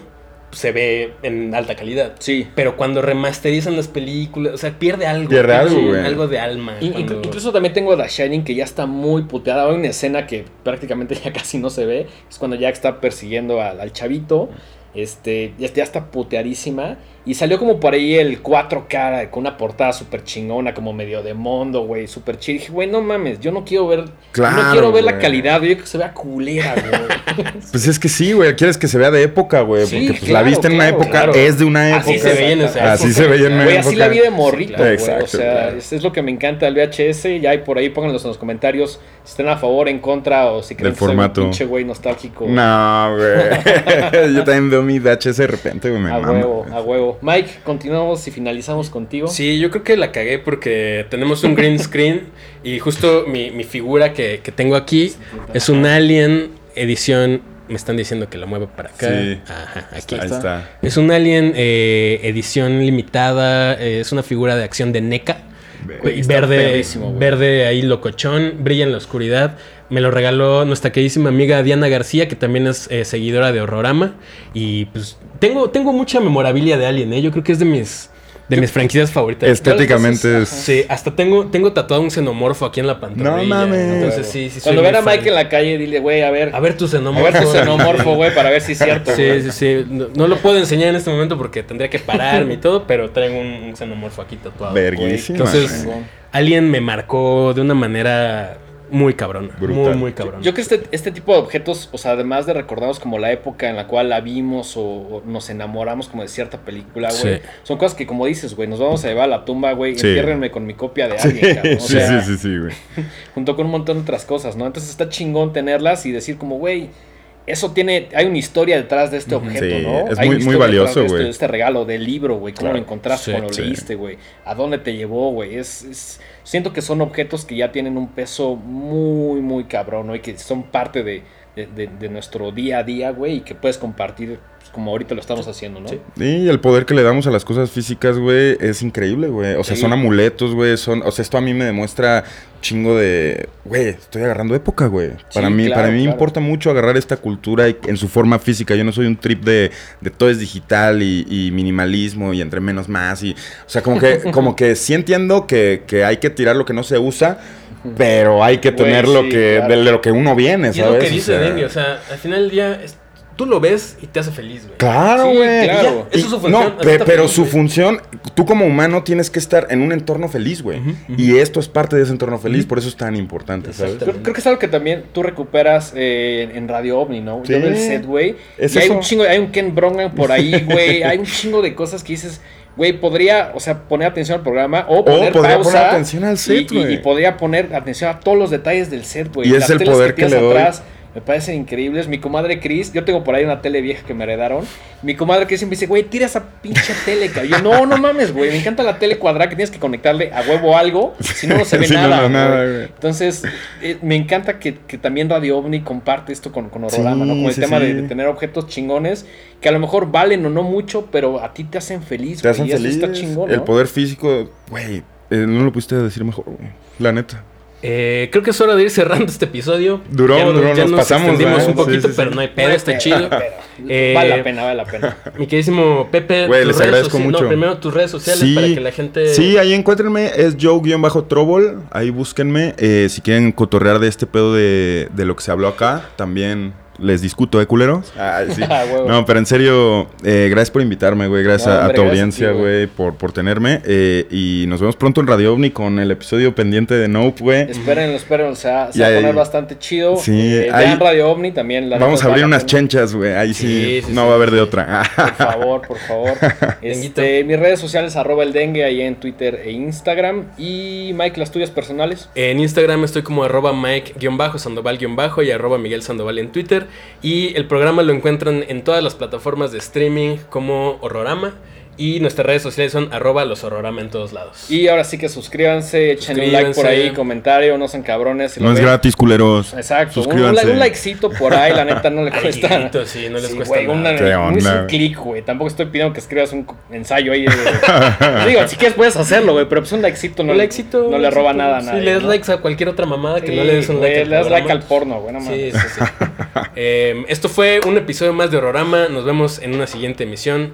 se ve en alta calidad. Sí. Pero cuando remasterizan las películas, o sea, pierde algo. Pierde algo, Sí, güey. Algo de alma. In- cuando- inclu- Incluso también tengo The Shining que ya está muy puteada. Hay una escena que prácticamente ya casi no se ve. Es cuando Jack está persiguiendo al, al chavito. Este, ya, ya está puteadísima. Y salió como por ahí el 4K con una portada súper chingona, como medio de mundo, güey, súper chido. Dije, güey, no mames, yo no quiero ver. Claro, no quiero ver la calidad, yo quiero que se vea culera, güey. Pues es que sí, güey, quieres que se vea de época, güey. Sí, porque pues claro, la viste en una época, es de una época. Así se veía en esa Así época. se veía en una época. así la vi de morrito, güey. O sea, es, lo que me encanta del VHS. Ya hay por ahí, pónganlos en los comentarios si están a favor, en contra o si creen Del que soy un formato. pinche güey nostálgico. No, güey. Yo también veo mi VHS de repente, güey, a huevo, a huevo. Mike, continuamos y finalizamos contigo. Sí, yo creo que la cagué porque tenemos un green screen y justo mi, mi figura que, que tengo aquí es un Alien edición. Me están diciendo que lo mueva para acá. Sí. Ajá, aquí Ahí está. Es un Alien eh, edición limitada. eh, es una figura de acción de NECA. Güey, verde, verde ahí locochón, brilla en la oscuridad. Me lo regaló nuestra queridísima amiga Diana García, que también es eh, seguidora de Horrorama. Y pues tengo, tengo mucha memorabilia de Alien, ¿eh? Yo creo que es de mis, de mis franquicias favoritas. Estéticamente es... Sí, hasta tengo, tengo tatuado un xenomorfo aquí en la pantorrilla. No mames. Entonces sí, sí. Cuando vean a fan. Mike en la calle, dile, güey, a ver. A ver tu a xenomorfo. ver tu xenomorfo, güey, para ver si es cierto. Sí, sí, sí. No, no lo puedo enseñar en este momento porque tendría que pararme y todo, pero traigo un, un xenomorfo aquí tatuado. Verguísima. Entonces. Alien me marcó de una manera muy cabrona. Brutal. Muy, muy cabrona. Yo creo que este, este tipo de objetos, o sea, además de recordarnos como la época en la cual la vimos o, o nos enamoramos como de cierta película, güey, Sí. son cosas que como dices, güey, nos vamos a llevar a la tumba, güey, Sí. entiérrenme con mi copia de Sí, alguien, cabrón. O sí, sea, sí, sí, sí, güey. junto con un montón de otras cosas, ¿no? Entonces está chingón tenerlas y decir como, güey, eso tiene, hay una historia detrás de este objeto, Sí, ¿no? es Hay muy- una muy historia valioso, detrás de este- güey. de Este, regalo del libro, güey, cómo Claro. lo encontraste Sí, cuando lo sí. leíste, güey, a dónde te llevó, güey. Es, es- siento que son objetos que ya tienen un peso muy, muy cabrón, ¿no? Y que son parte de, de- nuestro día a día, güey, y que puedes compartir como ahorita lo estamos haciendo, ¿no? Sí. Y el poder que le damos a las cosas físicas, güey, es increíble, güey. O sea, Sí. son amuletos, güey. Son, o sea, esto a mí me demuestra chingo de, güey, estoy agarrando época, güey. Para Sí, mí, claro, para mí claro. importa mucho agarrar esta cultura y- en su forma física. Yo no soy un trip de, de todo es digital y, y minimalismo y entre menos más y, o sea, como que, como que sí entiendo que, que hay que tirar lo que no se usa, pero hay que tener lo sí, que, claro. de lo que uno viene, Y es ¿sabes? lo que O dice sea, Dengue, o sea, al final del día, es- tú lo ves y te hace feliz, güey. Claro, Sí, güey. claro. Y ya. Eso es su función, No, pe- pero feliz, su función, tú como humano tienes que estar en un entorno feliz, güey. Y esto es parte de ese entorno feliz, por eso es tan importante. Creo, creo que es algo que también tú recuperas eh, en Radio OVNI, ¿no? Sí. Yo veo el set, güey. Es Y hay un chingo, hay un Ken Brongan por ahí, güey. hay un chingo de cosas que dices, güey, podría, o sea, poner atención al programa o poner podría pausa. poner atención al set, y- y, güey. y podría poner atención a todos los detalles del set, güey. Y es Las el poder que tienes le doy. atrás, Me parecen increíbles. Mi comadre Chris, yo tengo por ahí una tele vieja que me heredaron. Mi comadre Chris siempre dice, güey, tira esa pinche tele, cabrón. Yo, no, no mames, güey. Me encanta la tele cuadrada que tienes que conectarle a huevo algo. Si no, no se ve Sí, nada. no, güey. güey. Entonces, eh, me encanta que, que también Radio OVNI comparte esto con, con Horrorama, Sí, ¿no? Como el sí, tema de, de tener objetos chingones que a lo mejor valen o no mucho, pero a ti te hacen feliz, Te güey, hacen y eso feliz. está chingón, El poder físico, güey, eh, no lo pudiste decir mejor, güey. La neta. Eh, creo que es hora de ir cerrando este episodio. Duró, ya duró, nos pasamos, extendimos ¿verdad? un poquito, Sí, sí, sí. pero no hay pedo, No está chido. Eh, Vale la pena, vale la pena. Mi queridísimo Pepe, Güey, tus les redes agradezco mucho. No, primero tus redes sociales para que la gente. Sí, ahí encuéntrenme, es Joe-Trouble, ahí búsquenme. Eh, si quieren cotorrear de este pedo de, de lo que se habló acá, también les discuto, ¿eh, culeros? Ay, sí. Ah, no, pero en serio, eh, gracias por invitarme, güey, gracias No, a- tu gracias a audiencia, ti, güey. por, por tenerme. eh, y nos vemos pronto en Radio OVNI con el episodio pendiente de Nope, güey. Espérenlo, espérenlo, se va, se va a poner bastante chido. Sí, Eh, ahí- vean Radio OVNI también. la Vamos a abrir unas chenchas, güey, ahí sí, Sí, sí, no sí, va a haber de otra. Por favor, por favor. Este, mis redes sociales, arroba el dengue, ahí en Twitter e Instagram. Y Mike, las tuyas personales. En Instagram estoy como arroba Mike-Sandoval- y arroba Miguel Sandoval en Twitter. Y el programa lo encuentran en todas las plataformas de streaming como Horrorama. Y nuestras redes sociales son arroba los Horrorama en todos lados. Y ahora sí que suscríbanse, echen un like por Suscríbanse. ahí, comentario, no sean cabrones. si lo no es ven. gratis, culeros. Exacto, un, un, Suscríbanse. un likecito por ahí, la neta no le Ay, cuesta. sí, no les Sí, cuesta güey, nada. una- Qué un- un clic, güey. Tampoco estoy pidiendo que escribas un ensayo ahí. de- Digo, si quieres puedes hacerlo, güey, pero pues un likecito no, likecito, no le roba likecito. nada a Sí, nadie. le das ¿no? likes a cualquier otra mamada que Sí, no le des un like Le das like al porno, güey, no Sí, sí, sí. Eh, esto fue un episodio más de Horrorama. Nos vemos en una siguiente emisión.